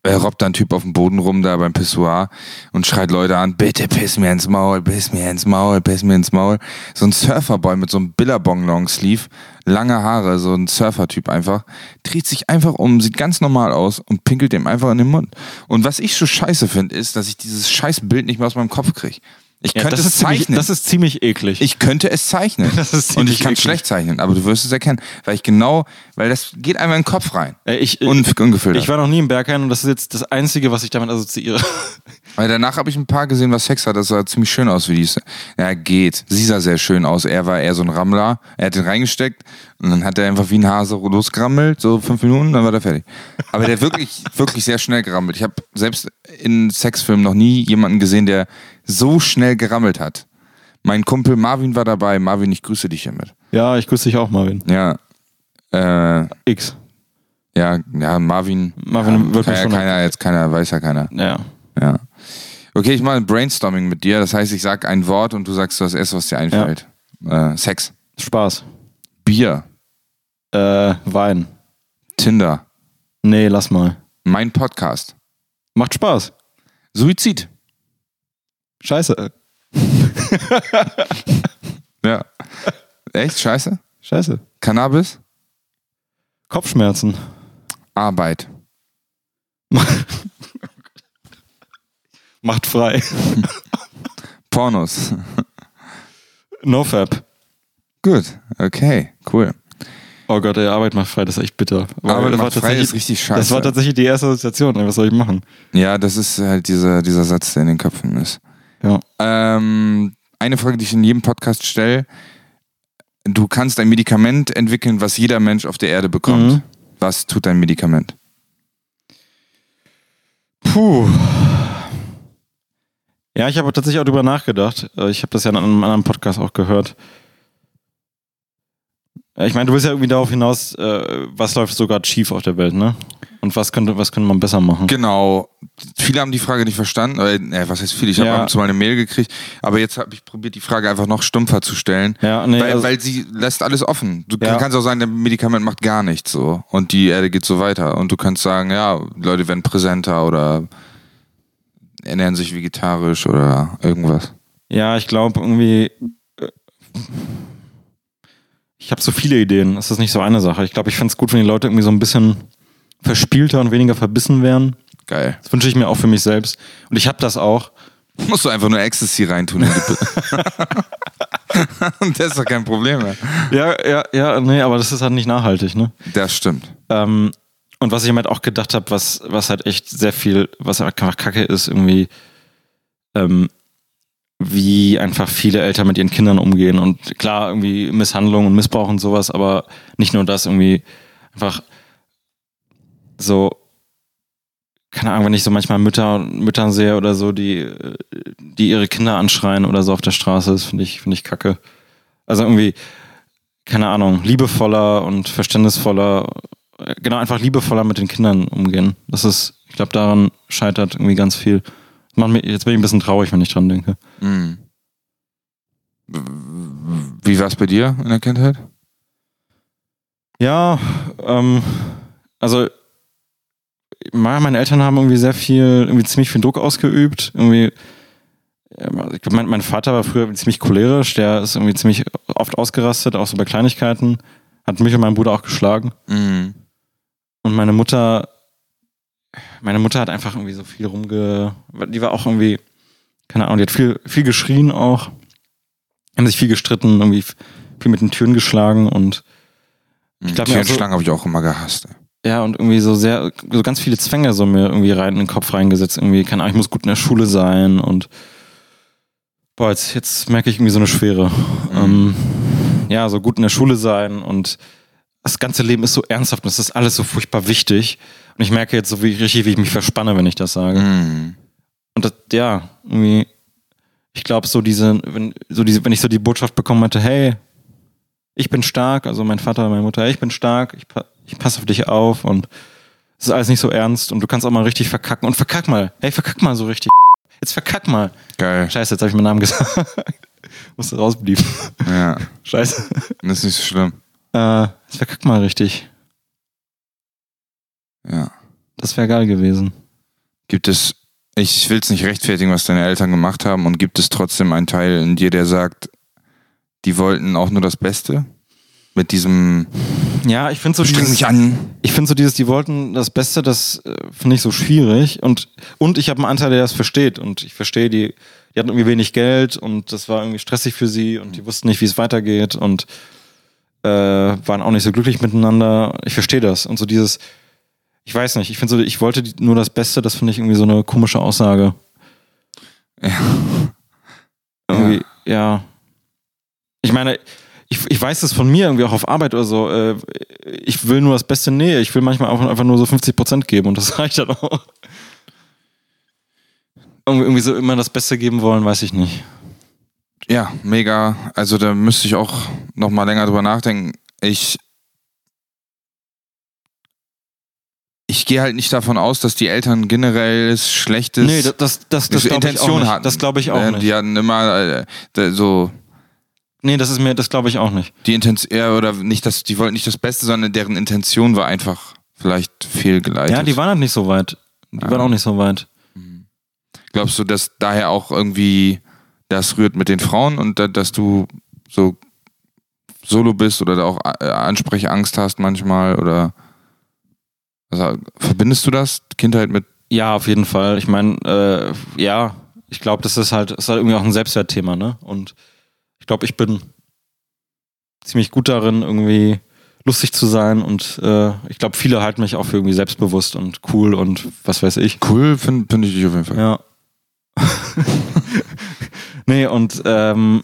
Er robbt da ein Typ auf dem Boden rum da beim Pissoir und schreit Leute an, bitte piss mir ins Maul, piss mir ins Maul, piss mir ins Maul. So ein Surferboy mit so einem Billabong Longsleeve, lange Haare, so ein Surfer-Typ einfach, dreht sich einfach um, sieht ganz normal aus und pinkelt dem einfach in den Mund. Und was ich so scheiße finde, ist, dass ich dieses scheiß Bild nicht mehr aus meinem Kopf kriege. Ich Ja, könnte es ziemlich, zeichnen. das ist ziemlich eklig. Ich könnte es zeichnen. Das ist und ich kann es schlecht zeichnen, aber du wirst es erkennen. Weil ich genau, weil das geht einfach in den Kopf rein. Äh, ich, äh, Un ungefiltert. ich war noch nie im Berghain und das ist jetzt das Einzige, was ich damit assoziiere. weil danach habe ich ein paar gesehen, was Sex hat. Das sah ziemlich schön aus, wie die. Ja, geht. Sie sah sehr schön aus. Er war eher so ein Rammler. Er hat den reingesteckt und dann hat er einfach wie ein Hase losgerammelt, so fünf Minuten, dann war der fertig. Aber der wirklich, wirklich sehr schnell gerammelt. Ich habe selbst in Sexfilmen noch nie jemanden gesehen, der so schnell gerammelt hat. Mein Kumpel Marvin war dabei. Marvin, ich grüße dich hiermit. Ja, ich grüße dich auch, Marvin. Ja. Äh, X. Ja, ja, Marvin. Marvin ja, wird ja schon- keiner, jetzt keiner, weiß ja keiner. Ja. Ja. Okay, ich mache ein Brainstorming mit dir. Das heißt, ich sag ein Wort und du sagst das erste, was dir einfällt. Äh, Sex, Spaß. Bier, Äh, Wein. Tinder, Nee, lass mal. mein Podcast, Macht Spaß. Suizid. Scheiße. Ja. Echt? Scheiße? Scheiße. Cannabis? Kopfschmerzen. Arbeit. Macht frei. Pornos. NoFap. Gut, okay, cool. Oh Gott, ey, Arbeit macht frei, das ist echt bitter. Weil Arbeit das war macht frei tatsächlich- ist richtig scheiße. Das war tatsächlich die erste Assoziation. Was soll ich machen? Ja, das ist halt dieser, dieser Satz, der in den Köpfen ist. Ja. Ähm, eine Frage, die ich in jedem Podcast stelle. Du kannst ein Medikament entwickeln, was jeder Mensch auf der Erde bekommt. Mhm. Was tut dein Medikament? Puh. Ja, ich habe tatsächlich auch drüber nachgedacht. Äh, Ich habe das ja in einem anderen Podcast auch gehört. Äh, Ich meine, du willst ja irgendwie darauf hinaus, äh, was läuft so gerade schief auf der Welt, ne? Und was könnte, was könnte man besser machen? Genau. Viele haben die Frage nicht verstanden. Äh, was heißt viele? Ich habe Ja. zu mal eine Mail gekriegt. Aber jetzt habe ich probiert, die Frage einfach noch stumpfer zu stellen. Ja, nee, weil, also- weil sie lässt alles offen. Du Ja. kannst auch sagen, der Medikament macht gar nichts so. Und die Erde geht so weiter. Und du kannst sagen, ja, Leute werden präsenter oder ernähren sich vegetarisch oder irgendwas. Ja, ich glaube irgendwie. äh, Ich habe so viele Ideen. Das ist nicht so eine Sache. Ich glaube, ich fände es gut, wenn die Leute irgendwie so ein bisschen verspielter und weniger verbissen wären. Geil. Das wünsche ich mir auch für mich selbst. Und ich habe das auch. Musst du einfach nur Ecstasy reintun. in die Und das ist doch kein Problem mehr. Ja, ja, ja, nee, aber das ist halt nicht nachhaltig, ne? Das stimmt. Ähm, und was ich mir halt auch gedacht habe, was, was halt echt sehr viel, was einfach kacke ist, irgendwie, ähm, wie einfach viele Eltern mit ihren Kindern umgehen. Und klar, irgendwie Misshandlung und Missbrauch und sowas, aber nicht nur das, irgendwie einfach so, keine Ahnung, wenn ich so manchmal Mütter Mütter sehe oder so, die, die ihre Kinder anschreien oder so auf der Straße, das finde ich, finde ich kacke. Also irgendwie, keine Ahnung, liebevoller und verständnisvoller, genau, einfach liebevoller mit den Kindern umgehen. Das ist, ich glaube, daran scheitert irgendwie ganz viel. Das macht mich, jetzt bin ich ein bisschen traurig, wenn ich dran denke. Mhm. Wie war es bei dir in der Kindheit? Ja, ähm, also meine Eltern haben irgendwie sehr viel, irgendwie ziemlich viel Druck ausgeübt. Irgendwie, ähm, ich glaube, mein, mein Vater war früher ziemlich cholerisch, der ist irgendwie ziemlich oft ausgerastet, auch so bei Kleinigkeiten. Hat mich und meinen Bruder auch geschlagen. Mhm. Und meine Mutter, meine Mutter hat einfach irgendwie so viel rumge. Die war auch irgendwie, keine Ahnung, die hat viel, viel geschrien auch. Haben sich viel gestritten, irgendwie viel mit den Türen geschlagen und Ich glaub glaube, auch so- habe ich auch immer gehasst. ey. ja, und irgendwie so sehr, so ganz viele Zwänge so mir irgendwie rein in den Kopf reingesetzt. Irgendwie, keine Ahnung, ich muss gut in der Schule sein und boah, jetzt, jetzt merke ich irgendwie so eine Schwere. Ähm, ja, so gut in der Schule sein und das ganze Leben ist so ernsthaft und es ist alles so furchtbar wichtig. Und ich merke jetzt so wie richtig, wie ich mich verspanne, wenn ich das sage. Mhm. Und das, ja, irgendwie, ich glaube, so diese, wenn, so diese, wenn ich so die Botschaft bekommen hätte, hey, ich bin stark, also mein Vater, meine Mutter, hey, ich bin stark, ich, ich passe auf dich auf und es ist alles nicht so ernst und du kannst auch mal richtig verkacken und verkack mal, hey, verkack mal so richtig. Jetzt verkack mal. Geil. Scheiße, jetzt habe ich meinen Namen gesagt. Musste rausblieben. Ja, Scheiße. das ist nicht so schlimm. Äh, das wäre kack mal richtig. Ja. Das wäre geil gewesen. Gibt es, ich will es nicht rechtfertigen, was deine Eltern gemacht haben, und gibt es trotzdem einen Teil in dir, der sagt, die wollten auch nur das Beste? Mit diesem, Ja, ich finde so streng dieses, mich an. ich finde so dieses, die wollten das Beste, das äh, finde ich so schwierig und und ich habe einen Anteil, der das versteht und ich verstehe die, die hatten irgendwie wenig Geld und das war irgendwie stressig für sie und die wussten nicht, wie es weitergeht und äh, waren auch nicht so glücklich miteinander. Ich verstehe das und so dieses, ich weiß nicht, ich finde so, ich wollte nur das Beste, das finde ich irgendwie so eine komische Aussage. Ja. Irgendwie, ja. Ich meine, ich, ich weiß das von mir irgendwie auch auf Arbeit oder so. Äh, ich will nur das Beste Nähe. Ich will manchmal einfach, einfach nur so 50 Prozent geben und das reicht dann auch. Irgendwie so immer das Beste geben wollen, weiß ich nicht. Ja, mega. Also da müsste ich auch noch mal länger drüber nachdenken. Ich ich gehe halt nicht davon aus, dass die Eltern generell schlechtes Nee, das, das, das, das so glaube ich auch Intention hatten. Das glaube ich auch Äh, nicht. Die hatten immer äh, so Nee, das ist mir, das glaube ich auch nicht. die Intention ja, oder nicht das, die wollten nicht das Beste, sondern deren Intention war einfach vielleicht fehlgeleitet. Ja, die waren halt nicht so weit. Die Ja. waren auch nicht so weit. Glaubst du, dass daher auch irgendwie das rührt mit den Frauen und da, dass du so solo bist oder da auch äh, Ansprechangst hast manchmal oder also, verbindest du das Kindheit mit Ja, auf jeden Fall. Ich meine, äh, ja, ich glaube, das ist halt, ist halt irgendwie auch ein Selbstwertthema, ne? Und ich glaube, ich bin ziemlich gut darin, irgendwie lustig zu sein und äh, ich glaube, viele halten mich auch für irgendwie selbstbewusst und cool und was weiß ich. cool finde find ich dich auf jeden Fall. Ja. nee, und ähm,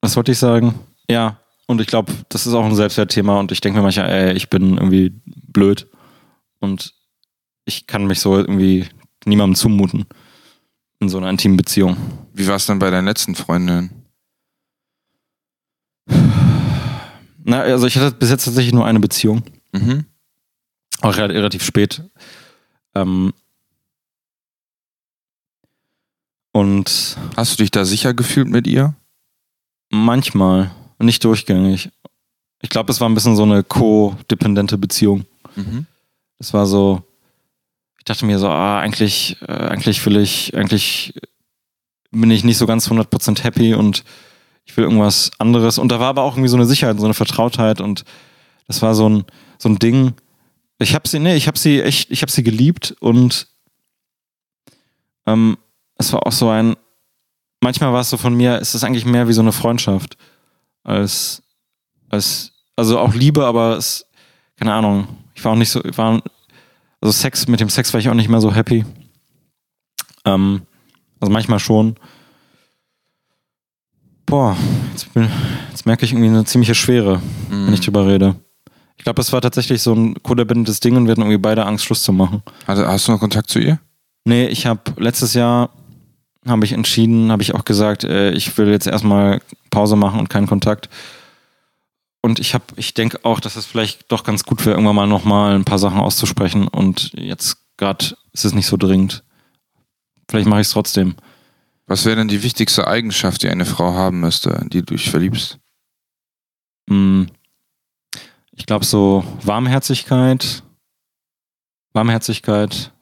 was wollte ich sagen? Ja, und ich glaube, das ist auch ein Selbstwertthema und ich denke mir manchmal, ey, ich bin irgendwie blöd und ich kann mich so irgendwie niemandem zumuten in so einer intimen Beziehung. Wie war es dann bei deinen letzten Freundinnen? Na, also ich hatte bis jetzt tatsächlich nur eine Beziehung, Mhm. auch re- relativ spät. Ähm, und Hast du dich da sicher gefühlt mit ihr? manchmal, nicht durchgängig. Ich glaube, es war ein bisschen so eine co-dependente Beziehung. Mhm. Es war so, ich dachte mir so, ah, eigentlich, äh, eigentlich will ich, eigentlich bin ich nicht so ganz 100% happy und ich will irgendwas anderes. Und da war aber auch irgendwie so eine Sicherheit, so eine Vertrautheit und das war so ein, so ein Ding. Ich habe sie, nee, ich habe sie echt, ich habe sie geliebt und ähm, es war auch so ein, manchmal war es so von mir, es ist eigentlich mehr wie so eine Freundschaft als, als, also auch Liebe, aber es, keine Ahnung, ich war auch nicht so, war, also Sex, mit dem Sex war ich auch nicht mehr so happy. Ähm, also manchmal schon. Boah, jetzt, bin, jetzt merke ich irgendwie eine ziemliche Schwere, Mhm. wenn ich drüber rede. Ich glaube, das war tatsächlich so ein codependentes Ding und wir hatten irgendwie beide Angst, Schluss zu machen. Hatte, hast du noch Kontakt zu ihr? Nee, ich habe letztes Jahr habe ich entschieden, habe ich auch gesagt, äh, ich will jetzt erstmal Pause machen und keinen Kontakt. Und ich habe, ich denke auch, dass es vielleicht doch ganz gut wäre, irgendwann mal nochmal ein paar Sachen auszusprechen. Und jetzt gerade ist es nicht so dringend. Vielleicht mache ich es trotzdem. Was wäre denn die wichtigste Eigenschaft, die eine Frau haben müsste, in die du dich verliebst? Mm, Ich glaube so Warmherzigkeit. Warmherzigkeit.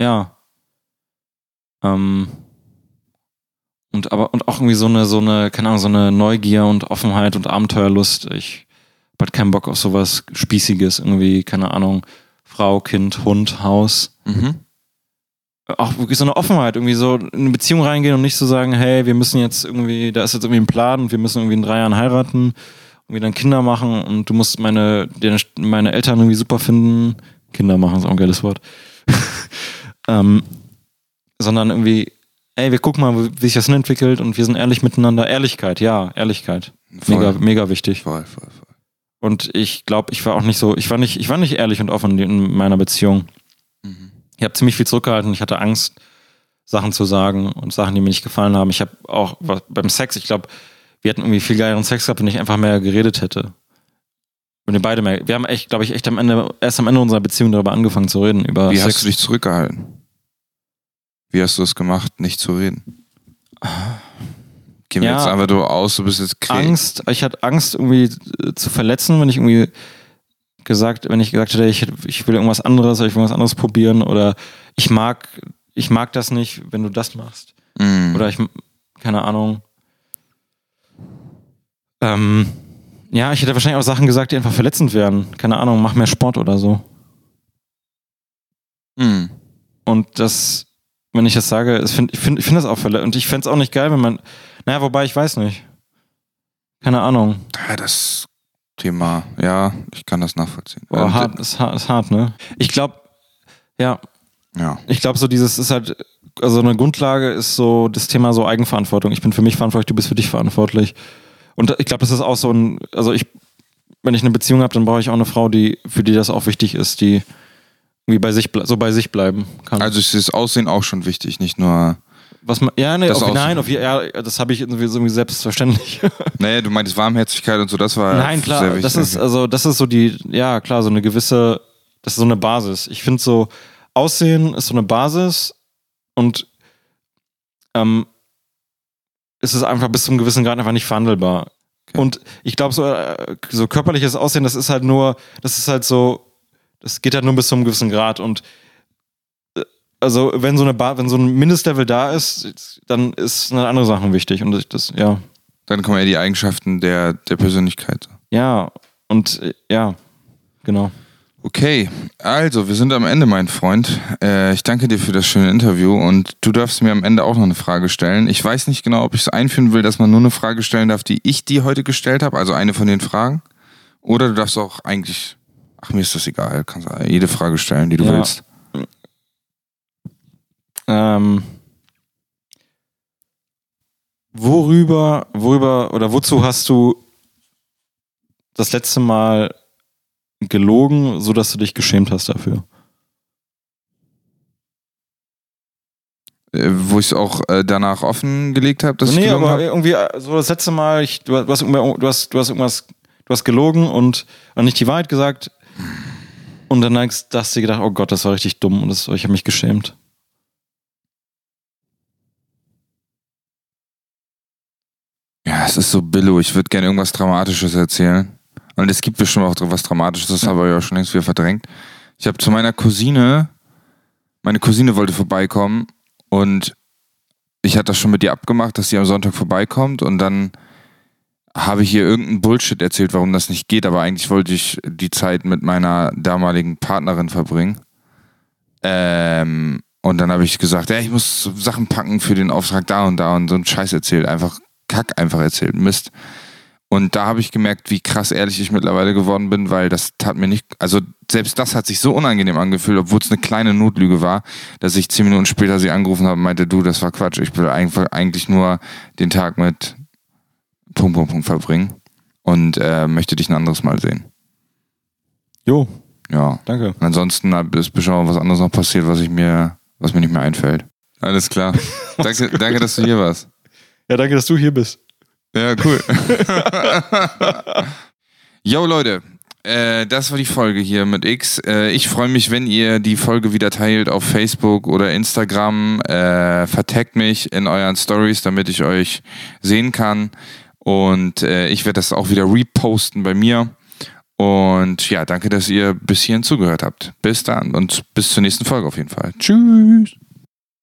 Ja. Ähm. Und aber und auch irgendwie so eine, so eine, keine Ahnung, so eine Neugier und Offenheit und Abenteuerlust. Ich hab halt keinen Bock auf sowas Spießiges, irgendwie, keine Ahnung, Frau, Kind, Hund, Haus. Mhm. Auch wirklich so eine Offenheit, irgendwie so in eine Beziehung reingehen und nicht so sagen, hey, wir müssen jetzt irgendwie, da ist jetzt irgendwie ein Plan und wir müssen irgendwie in drei Jahren heiraten, irgendwie dann Kinder machen und du musst meine, deine, meine Eltern irgendwie super finden. Kinder machen ist auch ein geiles Wort. ähm, sondern irgendwie, ey, wir gucken mal, wie sich das entwickelt und wir sind ehrlich miteinander. Ehrlichkeit, ja, Ehrlichkeit. Voll. Mega, mega wichtig. Voll, voll, voll. Und ich glaube, ich war auch nicht so, ich war nicht, ich war nicht ehrlich und offen in meiner Beziehung. Mhm. Ich habe ziemlich viel zurückgehalten. Ich hatte Angst, Sachen zu sagen und Sachen, die mir nicht gefallen haben. Ich habe auch was- beim Sex, ich glaube, wir hätten irgendwie viel geileren Sex gehabt, wenn ich einfach mehr geredet hätte. Wenn wir beide mehr, wir haben echt, glaube ich, echt am Ende, erst am Ende unserer Beziehung darüber angefangen zu reden, über Wie Sex. hast du dich zurückgehalten? Wie hast du es gemacht, nicht zu reden? Gehen wir Ja. jetzt einfach so aus, du bist jetzt krank. Angst, ich hatte Angst irgendwie äh, zu verletzen, wenn ich irgendwie gesagt, wenn ich gesagt hätte, ich, ich will irgendwas anderes, ich will was anderes probieren oder ich mag, ich mag das nicht, wenn du das machst. Mhm. Oder ich, keine Ahnung. Ähm, ja, ich hätte wahrscheinlich auch Sachen gesagt, die einfach verletzend wären. Keine Ahnung, mach mehr Sport oder so. Mhm. Und das, wenn ich das sage, find, ich finde ich find das auch verletzend. Und ich fände es auch nicht geil, wenn man, naja, wobei ich weiß nicht. Keine Ahnung. Ja, das Thema, ja, ich kann das nachvollziehen. Boah, Ähm, hart, ist, hart, ist hart, ne? Ich glaube, ja, Ja. ich glaube so dieses ist halt, also eine Grundlage ist so das Thema so Eigenverantwortung. Ich bin für mich verantwortlich, du bist für dich verantwortlich. Und ich glaube, das ist auch so ein, also ich, wenn ich eine Beziehung habe, dann brauche ich auch eine Frau, die, für die das auch wichtig ist, die irgendwie bei sich, so bei sich bleiben kann. Also ist das Aussehen auch schon wichtig, nicht nur. Was man, ja, nee, Das auf, nein, auf, ja, das habe ich irgendwie, so irgendwie selbstverständlich. Naja, du meintest Warmherzigkeit und so, das war Nein, sehr klar, wichtig. das ist, also, das ist so die, ja, klar, so eine gewisse, das ist so eine Basis. Ich finde so, Aussehen ist so eine Basis und ähm, es ist einfach bis zu einem gewissen Grad einfach nicht verhandelbar. Okay. Und ich glaube, so, äh, so körperliches Aussehen, das ist halt nur, das ist halt so, das geht halt nur bis zu einem gewissen Grad und äh, also wenn so eine ba wenn so ein Mindestlevel da ist, dann ist eine andere Sachen wichtig und das ja Dann kommen ja die Eigenschaften der, der Persönlichkeit. ja und äh, ja genau Okay, also wir sind am Ende, mein Freund. Äh, ich danke dir für das schöne Interview und du darfst mir am Ende auch noch eine Frage stellen. Ich weiß nicht genau, ob ich es einführen will, dass man nur eine Frage stellen darf, die ich dir heute gestellt habe, also eine von den Fragen. Oder du darfst auch eigentlich, ach mir ist das egal, kannst jede Frage stellen, die du Ja. willst. Ähm, worüber, worüber oder wozu hast du das letzte Mal gelogen, so dass du dich geschämt hast dafür? Äh, wo ich es auch äh, danach offengelegt habe, dass ich nee, gelogen aber hab. irgendwie äh, so das letzte Mal, ich, du, hast, du, du, hast, du hast irgendwas, du hast gelogen und, und nicht die Wahrheit gesagt. Und dann hast du gedacht, oh Gott, das war richtig dumm und das, ich habe mich geschämt. Ja, es ist so billo. Ich würde gerne irgendwas Dramatisches erzählen. Und es gibt bestimmt auch was Dramatisches, das habe ich ja schon längst wieder verdrängt. Ich habe zu meiner Cousine, meine Cousine wollte vorbeikommen und ich hatte das schon mit ihr abgemacht, dass sie am Sonntag vorbeikommt und dann habe ich ihr irgendeinen Bullshit erzählt, warum das nicht geht, aber eigentlich wollte ich die Zeit mit meiner damaligen Partnerin verbringen. Ähm, und dann habe ich gesagt, ja, ich muss Sachen packen für den Auftrag da und da und so einen Scheiß erzählt, einfach Kack einfach erzählt, Mist. Und da habe ich gemerkt, wie krass ehrlich ich mittlerweile geworden bin, weil das tat mir nicht, also selbst das hat sich so unangenehm angefühlt, obwohl es eine kleine Notlüge war, dass ich zehn Minuten später sie angerufen habe und meinte, du, das war Quatsch, ich will einfach eigentlich nur den Tag mit Punkt, Punkt, Punkt verbringen und äh, möchte dich ein anderes Mal sehen. Jo, Ja. danke. Und ansonsten ist bestimmt auch was anderes noch passiert, was ich mir, was mir nicht mehr einfällt. Alles klar. danke, danke, dass du hier warst. Ja, danke, dass du hier bist. Ja, cool. Yo, Leute. Äh, das war die Folge hier mit X. Äh, ich freue mich, wenn ihr die Folge wieder teilt auf Facebook oder Instagram. Äh, vertagt mich in euren Stories, damit ich euch sehen kann. Und äh, ich werde das auch wieder reposten bei mir. Und ja, danke, dass ihr bis hierhin zugehört habt. Bis dann und bis zur nächsten Folge auf jeden Fall. Tschüss.